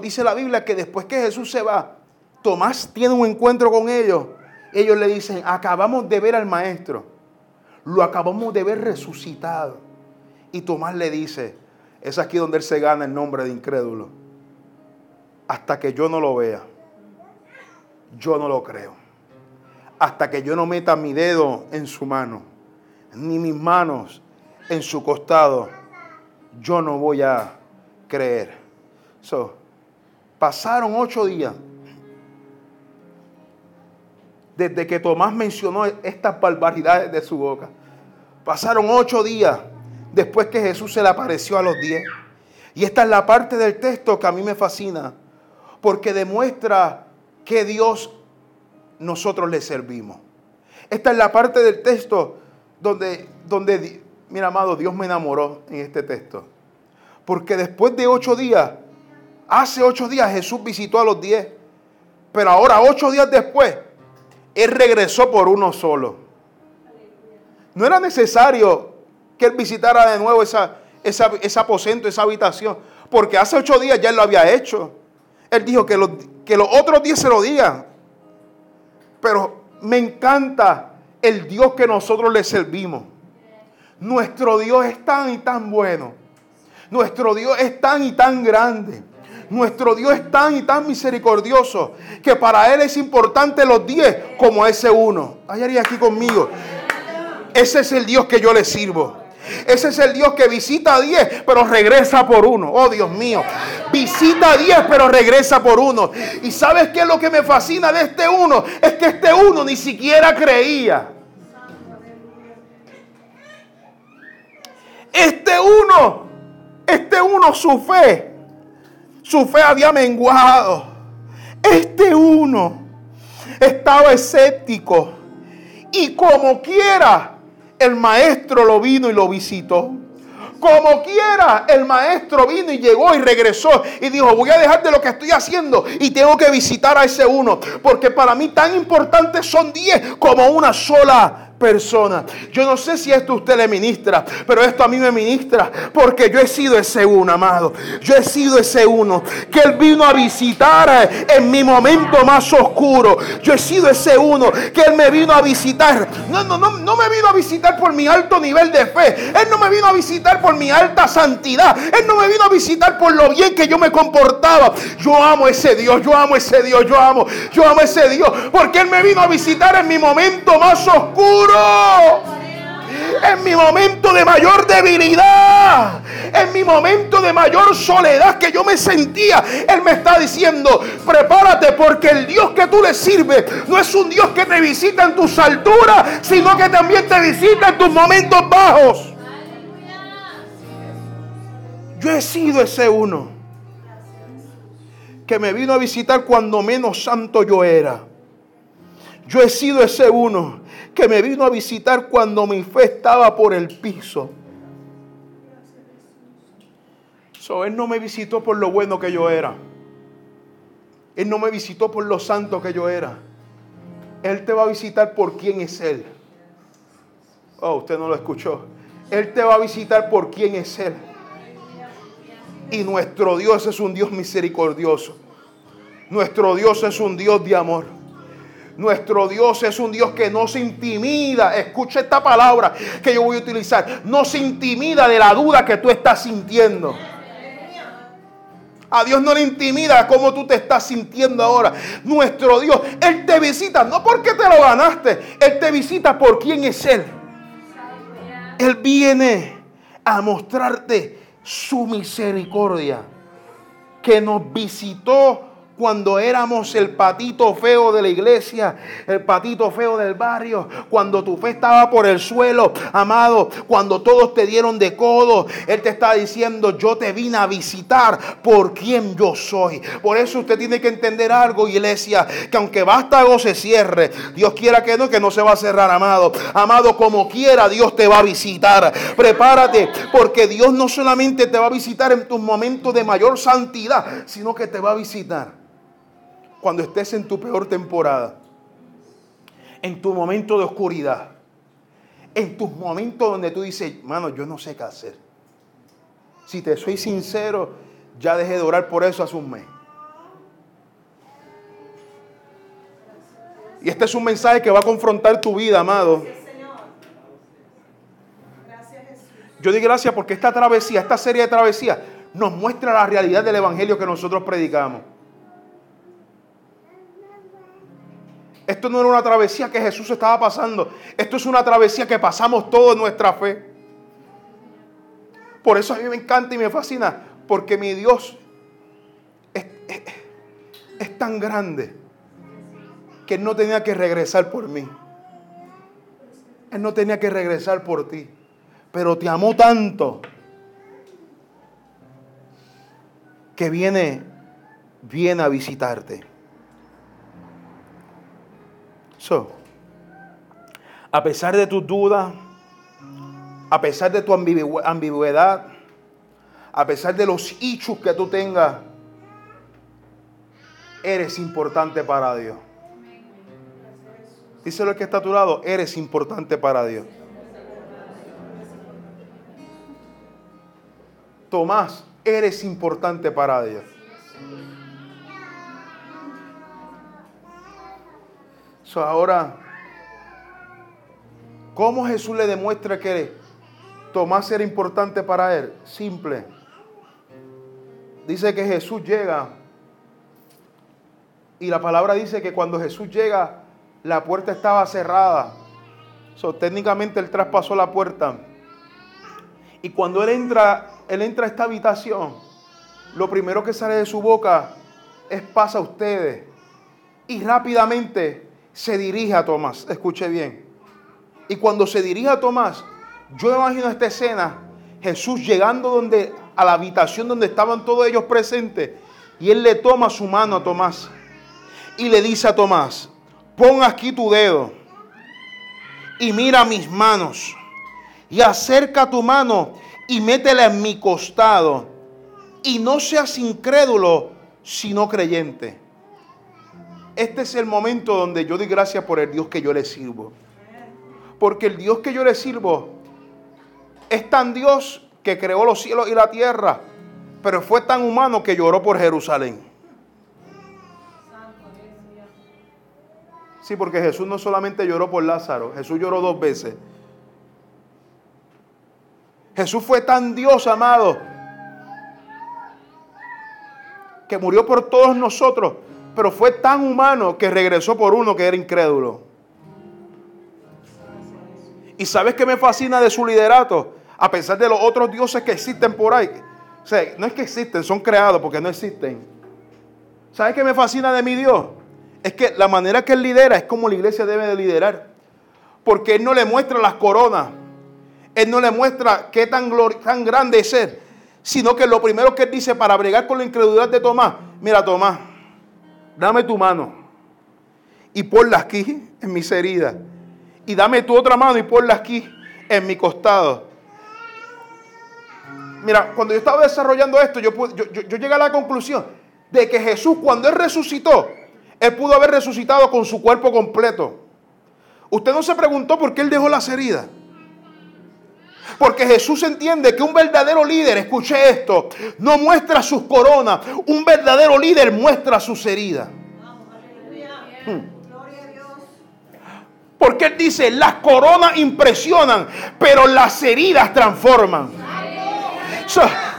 Dice la Biblia que después que Jesús se va, Tomás tiene un encuentro con ellos. Ellos le dicen, acabamos de ver al maestro. Lo acabamos de ver resucitado. Y Tomás le dice, es aquí donde él se gana el nombre de incrédulo. Hasta que yo no lo vea, yo no lo creo. Hasta que yo no meta mi dedo en su mano, ni mis manos en su costado, yo no voy a creer. Pasaron ocho días desde que Tomás mencionó estas barbaridades de su boca. Pasaron ocho días después que Jesús se le apareció a los diez. Y esta es la parte del texto que a mí me fascina, porque demuestra que Dios nosotros le servimos. Esta es la parte del texto donde, donde, mira amado, Dios me enamoró en este texto. Porque después de ocho días, hace ocho días Jesús visitó a los diez, pero ahora ocho días después, Él regresó por uno solo. No era necesario que Él visitara de nuevo esa, esa, ese aposento, esa habitación, porque hace ocho días ya Él lo había hecho. Él dijo que los, que los otros diez se lo digan. Pero me encanta el Dios que nosotros le servimos. Nuestro Dios es tan y tan bueno. Nuestro Dios es tan y tan grande. Nuestro Dios es tan y tan misericordioso que para Él es importante los diez como ese uno. Hay aquí conmigo. Ese es el Dios que yo le sirvo. Ese es el Dios que visita a diez, pero regresa por uno. Oh Dios mío. Visita a diez, pero regresa por uno. Y sabes qué es lo que me fascina de este uno? Es que este uno ni siquiera creía. Este uno, este uno, su fe, su fe había menguado. Este uno estaba escéptico. Y como quiera, el maestro lo vino y lo visitó. Como quiera, el maestro vino y llegó y regresó y dijo, voy a dejar de lo que estoy haciendo y tengo que visitar a ese uno. Porque para mí tan importantes son diez como una sola persona. Yo no sé si esto usted le ministra, pero esto a mí me ministra porque yo he sido ese uno, amado. Yo he sido ese uno que Él vino a visitar en mi momento más oscuro. Yo he sido ese uno que Él me vino a visitar. No, no, no, no me vino a visitar por mi alto nivel de fe. Él no me vino a visitar por mi alta santidad. Él no me vino a visitar por lo bien que yo me comportaba. Yo amo ese Dios, yo amo ese Dios, yo amo, yo amo ese Dios. Porque Él me vino a visitar en mi momento más oscuro. En mi momento de mayor debilidad, en mi momento de mayor soledad que yo me sentía, Él me está diciendo, prepárate porque el Dios que tú le sirves no es un Dios que te visita en tus alturas, sino que también te visita en tus momentos bajos. Yo he sido ese uno que me vino a visitar cuando menos santo yo era. Yo he sido ese uno que me vino a visitar cuando mi fe estaba por el piso. él no me visitó por lo bueno que yo era. Él no me visitó por lo santo que yo era. Él te va a visitar por quién es Él. Oh, usted no lo escuchó. Él te va a visitar por quién es Él. Y nuestro Dios es un Dios misericordioso. Nuestro Dios es un Dios de amor. Nuestro Dios es un Dios que no se intimida. Escucha esta palabra que yo voy a utilizar. No se intimida de la duda que tú estás sintiendo. A Dios no le intimida cómo tú te estás sintiendo ahora. Nuestro Dios, Él te visita no porque te lo ganaste, Él te visita por quién es Él. Él viene a mostrarte su misericordia que nos visitó cuando éramos el patito feo de la iglesia, el patito feo del barrio, cuando tu fe estaba por el suelo, amado, cuando todos te dieron de codo, Él te está diciendo, yo te vine a visitar por quien yo soy. Por eso usted tiene que entender algo, iglesia, que aunque vástago se cierre, Dios quiera que no, que no se va a cerrar, amado. Amado, como quiera, Dios te va a visitar. Prepárate, porque Dios no solamente te va a visitar en tus momentos de mayor santidad, sino que te va a visitar cuando estés en tu peor temporada, en tu momento de oscuridad, en tus momentos donde tú dices, mano, yo no sé qué hacer. Si te soy sincero, Ya dejé de orar por eso hace un mes. Y este es un mensaje que va a confrontar tu vida, amado. Yo digo gracias porque esta travesía, esta serie de travesías, nos muestra la realidad del Evangelio que nosotros predicamos. Esto no era una travesía que Jesús estaba pasando. Esto es una travesía que pasamos todos en nuestra fe. Por eso a mí me encanta y me fascina. Porque mi Dios es, es tan grande que Él no tenía que regresar por mí. Él no tenía que regresar por ti. Pero te amó tanto que viene, viene a visitarte. So, a pesar de tus dudas, a pesar de tu ambigüedad, a pesar de los hechos que tú tengas, eres importante para Dios. Díselo el que está a tu lado, eres importante para Dios. Tomás, eres importante para Dios. Ahora, ¿cómo Jesús le demuestra que Tomás era importante para él? Simple. Dice que Jesús llega y la palabra dice que cuando Jesús llega, la puerta estaba cerrada. técnicamente él traspasó la puerta. Y cuando él entra, él entra a esta habitación, lo primero que sale de su boca es pasa a ustedes. Y rápidamente se dirige a Tomás. Escuche bien. Y cuando se dirige a Tomás, yo imagino esta escena, Jesús llegando donde, a la habitación donde estaban todos ellos presentes, y él le toma su mano a Tomás y le dice a Tomás, pon aquí tu dedo y mira mis manos y acerca tu mano y métela en mi costado y no seas incrédulo, sino creyente. Este es el momento donde yo doy gracias por el Dios que yo le sirvo. Porque el Dios que yo le sirvo es tan Dios que creó los cielos y la tierra, pero fue tan humano que lloró por Jerusalén. Sí, porque Jesús no solamente lloró por Lázaro, Jesús lloró dos veces. Jesús fue tan Dios amado que murió por todos nosotros pero fue tan humano que regresó por uno que era incrédulo. ¿Y sabes qué me fascina de su liderato? A pesar de los otros dioses que existen por ahí. O sea, no es que existen, son creados porque no existen. ¿Sabes qué me fascina de mi Dios? Es que la manera que Él lidera es como la iglesia debe de liderar. Porque Él no le muestra las coronas. Él no le muestra qué tan, tan grande es Él. Sino que lo primero que Él dice para bregar con la incredulidad de Tomás. Mira, Tomás, dame tu mano y ponla aquí en mis heridas. Y dame tu otra mano y ponla aquí en mi costado. Mira, cuando yo estaba desarrollando esto, yo, yo, llegué a la conclusión de que Jesús, cuando Él resucitó, Él pudo haber resucitado con su cuerpo completo. Usted no se preguntó por qué Él dejó las heridas. Porque Jesús entiende que un verdadero líder, escuche esto, no muestra sus coronas. Un verdadero líder muestra sus heridas. Hmm. Porque Él dice, las coronas impresionan, pero las heridas transforman.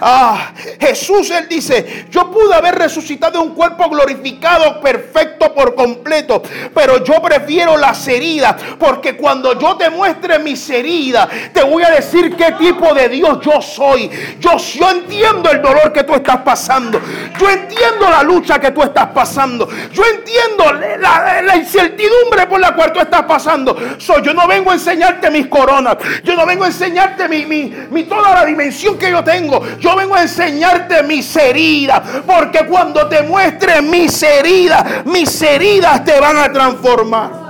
Ah, Jesús, Él dice, yo pude haber resucitado un cuerpo glorificado, perfecto por completo, pero yo prefiero las heridas, porque cuando yo te muestre mis heridas, te voy a decir qué tipo de Dios yo soy. Yo, yo entiendo el dolor que tú estás pasando, yo entiendo la lucha que tú estás pasando, yo entiendo la, incertidumbre por la cual tú estás pasando. Yo no vengo a enseñarte mis coronas, yo no vengo a enseñarte mi, mi toda la dimensión que yo tengo vengo a enseñarte mis heridas. Porque cuando te muestre mis heridas, mis heridas te van a transformar.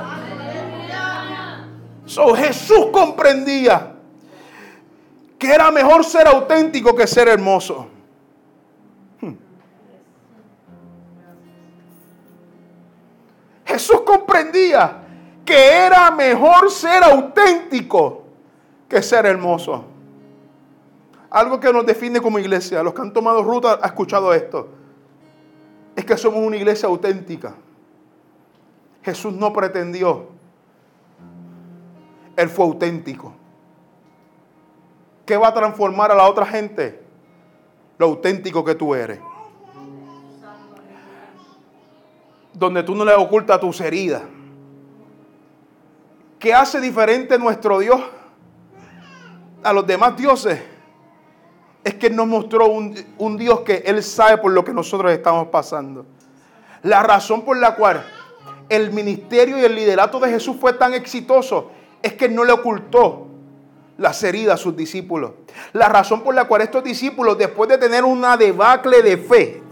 So, Jesús comprendía que era mejor ser auténtico que ser hermoso. Hmm. Jesús comprendía que era mejor ser auténtico que ser hermoso. Algo que nos define como iglesia, los que han tomado ruta han escuchado esto, es que somos una iglesia auténtica. Jesús no pretendió, Él fue auténtico. ¿Qué va a transformar a la otra gente? Lo auténtico que tú eres. Donde tú no le ocultas tus heridas. ¿Qué hace diferente nuestro Dios a los demás dioses? Es que nos mostró un, un Dios que Él sabe por lo que nosotros estamos pasando. La razón por la cual el ministerio y el liderato de Jesús fue tan exitoso es que no le ocultó las heridas a sus discípulos. La razón por la cual estos discípulos, después de tener una debacle de fe,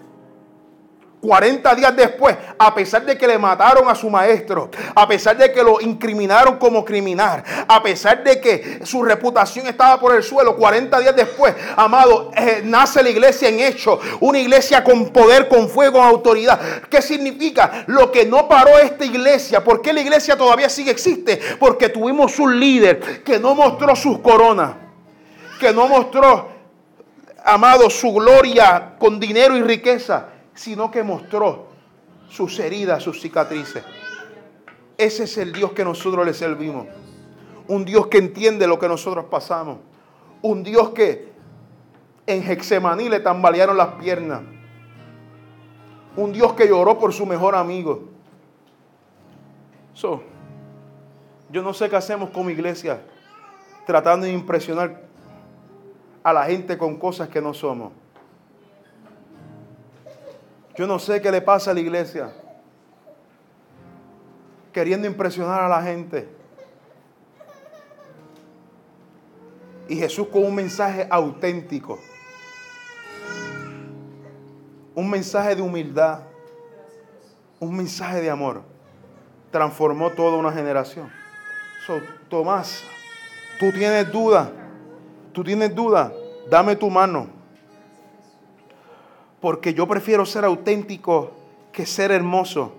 40 días después, a pesar de que le mataron a su maestro, a pesar de que lo incriminaron como criminal, a pesar de que su reputación estaba por el suelo, 40 días después, amado, eh, nace la iglesia en hecho, una iglesia con poder, con fuego, con autoridad. ¿Qué significa? Lo que no paró esta iglesia, ¿por qué la iglesia todavía sigue existe? Porque tuvimos un líder que no mostró sus coronas, que no mostró, amado, su gloria con dinero y riqueza sino que mostró sus heridas, sus cicatrices. Ese es el Dios que nosotros le servimos. Un Dios que entiende lo que nosotros pasamos. Un Dios que en Hexemaní le tambalearon las piernas. Un Dios que lloró por su mejor amigo. yo no sé qué hacemos como iglesia tratando de impresionar a la gente con cosas que no somos. Yo no sé qué le pasa a la iglesia. Queriendo impresionar a la gente. Y Jesús con un mensaje auténtico. Un mensaje de humildad. Un mensaje de amor. Transformó toda una generación. Tomás, tú tienes duda. Tú tienes duda. Dame tu mano porque yo prefiero ser auténtico que ser hermoso.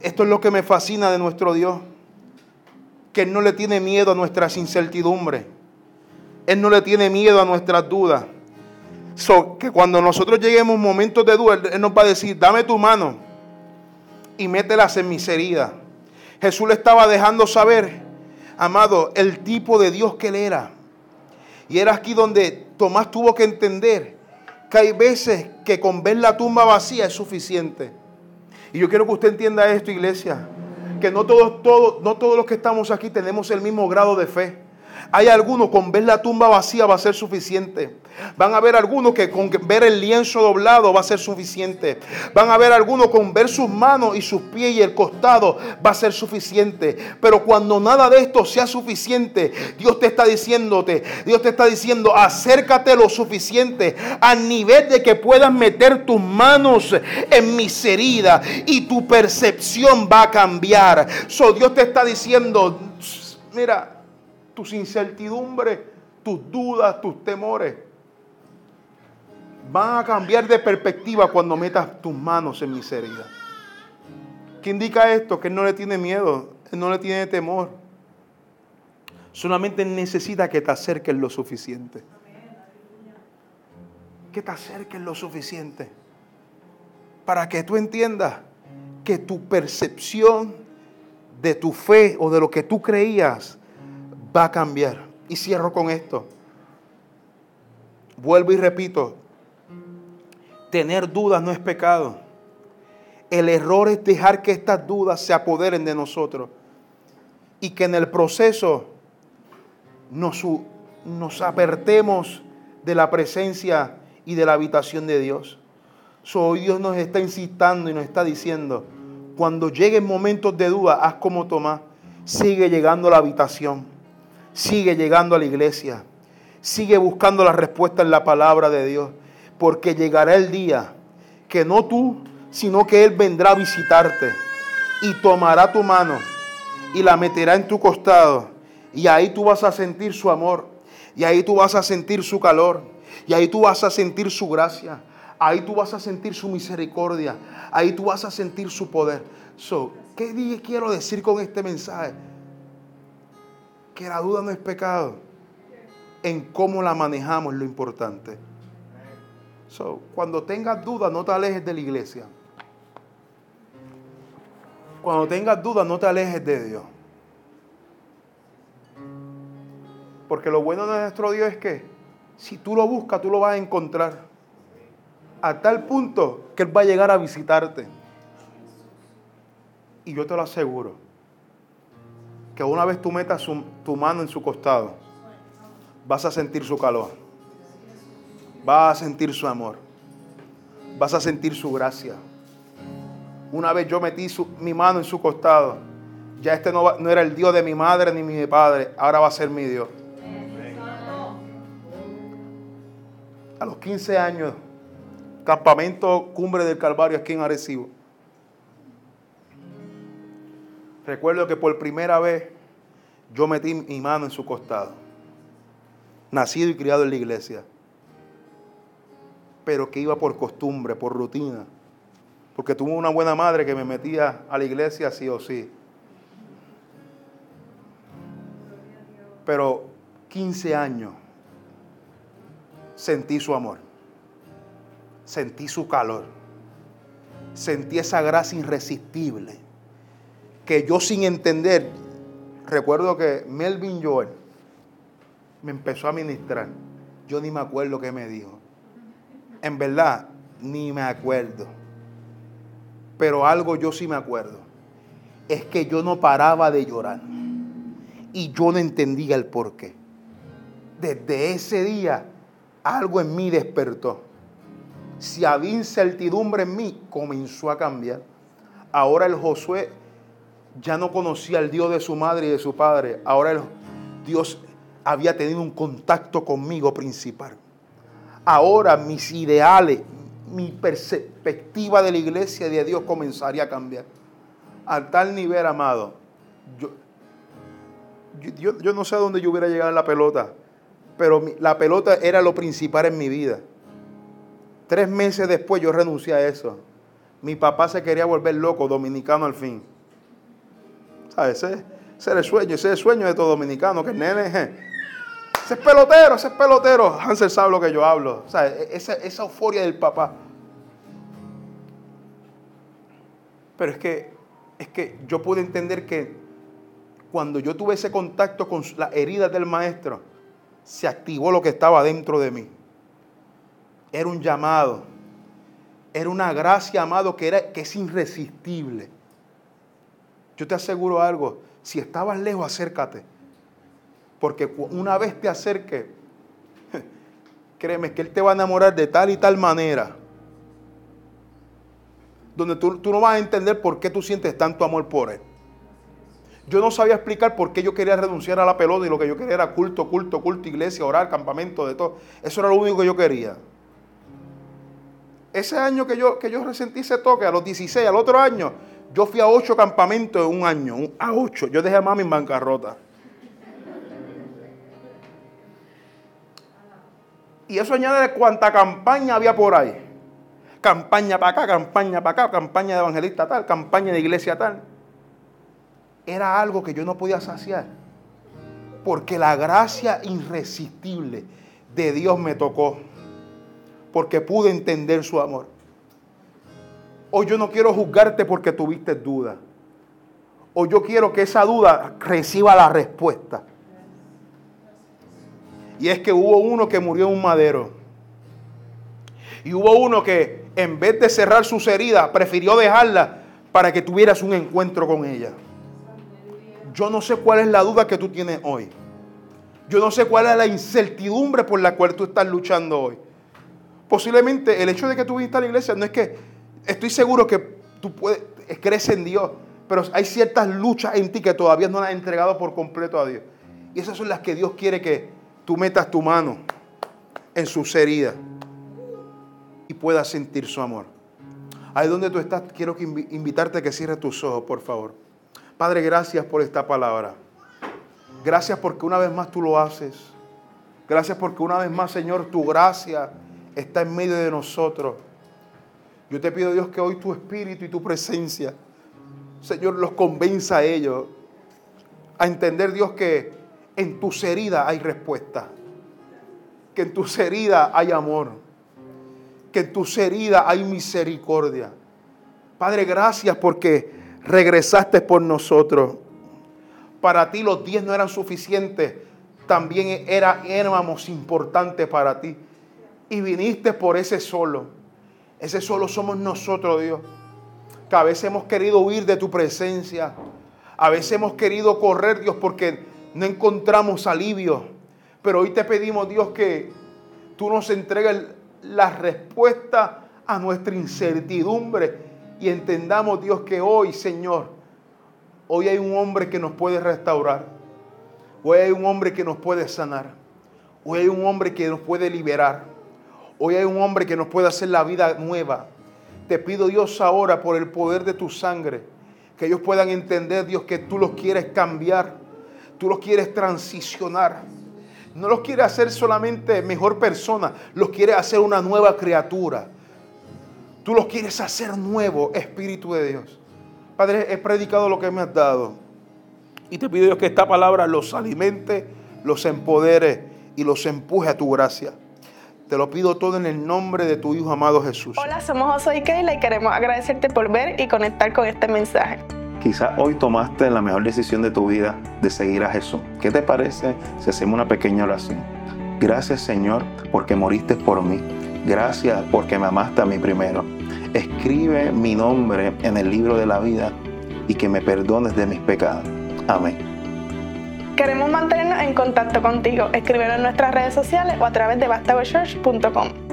Esto es lo que me fascina de nuestro Dios, que Él no le tiene miedo a nuestras incertidumbres, Él no le tiene miedo a nuestras dudas. que cuando nosotros lleguemos momentos de duda, Él nos va a decir, dame tu mano y mételas en mis heridas. Jesús le estaba dejando saber, amado, el tipo de Dios que Él era. Y era aquí donde Tomás tuvo que entender que hay veces que con ver la tumba vacía es suficiente. Y yo quiero que usted entienda esto, iglesia, que no todos, todos, no todos los que estamos aquí tenemos el mismo grado de fe. Hay algunos con ver la tumba vacía va a ser suficiente. Van a ver algunos que con ver el lienzo doblado va a ser suficiente. Van a ver algunos con ver sus manos y sus pies y el costado va a ser suficiente. Pero cuando nada de esto sea suficiente, Dios te está diciéndote, Dios te está diciendo, acércate lo suficiente a nivel de que puedas meter tus manos en mis heridas y tu percepción va a cambiar. So Dios te está diciendo, mira, tus incertidumbres, tus dudas, tus temores van a cambiar de perspectiva cuando metas tus manos en mis heridas. ¿Qué indica esto? Que él no le tiene miedo, él no le tiene temor. Solamente necesita que te acerques lo suficiente. Que te acerques lo suficiente. Para que tú entiendas que tu percepción de tu fe o de lo que tú creías va a cambiar. Y cierro con esto. Vuelvo y repito, tener dudas no es pecado. El error es dejar que estas dudas se apoderen de nosotros y que en el proceso nos, nos apartemos de la presencia y de la habitación de Dios. hoy Dios nos está incitando y nos está diciendo, cuando lleguen momentos de duda, haz como Tomás, sigue llegando a la habitación Sigue llegando a la iglesia. Sigue buscando la respuesta en la palabra de Dios. Porque llegará el día que no tú, sino que Él vendrá a visitarte y tomará tu mano y la meterá en tu costado. Y ahí tú vas a sentir su amor. Y ahí tú vas a sentir su calor. Y ahí tú vas a sentir su gracia. Ahí tú vas a sentir su misericordia. Ahí tú vas a sentir su poder. So, ¿Qué quiero decir con este mensaje? Que la duda no es pecado. en cómo la manejamos lo importante. Cuando tengas dudas, no te alejes de la iglesia. Cuando tengas dudas, no te alejes de Dios. Porque lo bueno de nuestro Dios es que si tú lo buscas, tú lo vas a encontrar. A tal punto que Él va a llegar a visitarte. Y yo te lo aseguro, que una vez tú metas tu mano en su costado, vas a sentir su calor. Vas a sentir su amor. Vas a sentir su gracia. Una vez yo metí mi mano en su costado, ya este no, no era el Dios de mi madre ni mi padre, ahora va a ser mi Dios. A los 15 años, campamento Cumbre del Calvario aquí en Arecibo. Recuerdo que por primera vez yo metí mi mano en su costado. Nacido y criado en la iglesia. Pero que iba por costumbre, por rutina. Porque tuve una buena madre que me metía a la iglesia sí o sí. Pero 15 años sentí su amor. Sentí su calor. Sentí esa gracia irresistible que yo sin entender, recuerdo que Melvin Joel me empezó a ministrar. Yo ni me acuerdo qué me dijo. En verdad, ni me acuerdo. Pero algo yo sí me acuerdo. Es que yo no paraba de llorar. Y yo no entendía el por qué. Desde ese día, algo en mí despertó. Si había incertidumbre en mí, comenzó a cambiar. Ahora el Josué ya no conocía al Dios de su madre y de su padre. Ahora Dios había tenido un contacto conmigo principal. Ahora mis ideales, mi perspectiva de la iglesia y de Dios comenzaría a cambiar. A tal nivel, amado, yo, yo, yo no sé a dónde yo hubiera llegado en la pelota, pero la pelota era lo principal en mi vida. Tres meses después yo renuncié a eso. Mi papá se quería volver loco, dominicano al fin. Ese, es el sueño, ese es el sueño de todo dominicano, que el nene, ese es pelotero, ese es pelotero. Hansel sabe lo que yo hablo. E, esa, esa euforia del papá. Pero es que, es que yo pude entender que cuando yo tuve ese contacto con las heridas del maestro, se activó lo que estaba dentro de mí. Era un llamado. Era una gracia, amado, que, era, que es irresistible. Yo te aseguro algo, si estabas lejos, acércate. Porque una vez te acerque, [laughs] créeme que Él te va a enamorar de tal y tal manera, donde tú, no vas a entender por qué tú sientes tanto amor por Él. Yo no sabía explicar por qué yo quería renunciar a la pelota y lo que yo quería era culto, culto, culto, iglesia, orar, campamento, de todo. Eso era lo único que yo quería. Ese año que yo, que yo resentí ese toque, a los 16, al otro año, yo fui a ocho campamentos en un año, a ocho. Yo dejé a mami en bancarrota. Y eso añade cuánta campaña había por ahí. Campaña para acá, campaña para acá, campaña de evangelista tal, campaña de iglesia tal. Era algo que yo no podía saciar. Porque la gracia irresistible de Dios me tocó. Porque pude entender su amor. O yo no quiero juzgarte porque tuviste duda. O yo quiero que esa duda reciba la respuesta. Y es que hubo uno que murió en un madero. Y hubo uno que en vez de cerrar sus heridas, prefirió dejarlas para que tuvieras un encuentro con ella. Yo no sé cuál es la duda que tú tienes hoy. Yo no sé cuál es la incertidumbre por la cual tú estás luchando hoy. Posiblemente el hecho de que tú viniste a la iglesia no es que Estoy seguro que tú puedes, crees en Dios, pero hay ciertas luchas en ti que todavía no las has entregado por completo a Dios. Y esas son las que Dios quiere que tú metas tu mano en sus heridas y puedas sentir su amor. Ahí donde tú estás, quiero invitarte a que cierres tus ojos, por favor. Padre, gracias por esta palabra. Gracias porque una vez más tú lo haces. Gracias porque una vez más, Señor, tu gracia está en medio de nosotros. Yo te pido, Dios, que hoy tu espíritu y tu presencia, Señor, los convenza a ellos a entender, Dios, que en tus heridas hay respuesta. que en tus heridas hay amor, que en tus heridas hay misericordia. Padre, gracias porque regresaste por nosotros. Para ti los diez no eran suficientes, también era, éramos importantes para ti. Y viniste por ese solo. Ese solo somos nosotros, Dios. Que a veces hemos querido huir de tu presencia. A veces hemos querido correr, Dios, porque no encontramos alivio. Pero hoy te pedimos, Dios, que tú nos entregues la respuesta a nuestra incertidumbre y entendamos, Dios, que hoy, Señor, hoy hay un hombre que nos puede restaurar. Hoy hay un hombre que nos puede sanar. Hoy hay un hombre que nos puede liberar. Hoy hay un hombre que nos puede hacer la vida nueva. Te pido Dios ahora por el poder de tu sangre, que ellos puedan entender, Dios, que tú los quieres cambiar, tú los quieres transicionar. No los quieres hacer solamente mejor persona, los quieres hacer una nueva criatura. Tú los quieres hacer nuevo, Espíritu de Dios. Padre, he predicado lo que me has dado. Y te pido Dios que esta palabra los alimente, los empodere y los empuje a tu gracia. Te lo pido todo en el nombre de tu Hijo amado Jesús. Hola, somos José y Keila y queremos agradecerte por ver y conectar con este mensaje. Quizás hoy tomaste la mejor decisión de tu vida de seguir a Jesús. ¿Qué te parece si hacemos una pequeña oración? Gracias Señor porque moriste por mí. Gracias porque me amaste a mí primero. Escribe mi nombre en el libro de la vida y que me perdones de mis pecados. Amén. Queremos mantenernos en contacto contigo. Escríbelo en nuestras redes sociales o a través de bastagochurch.com.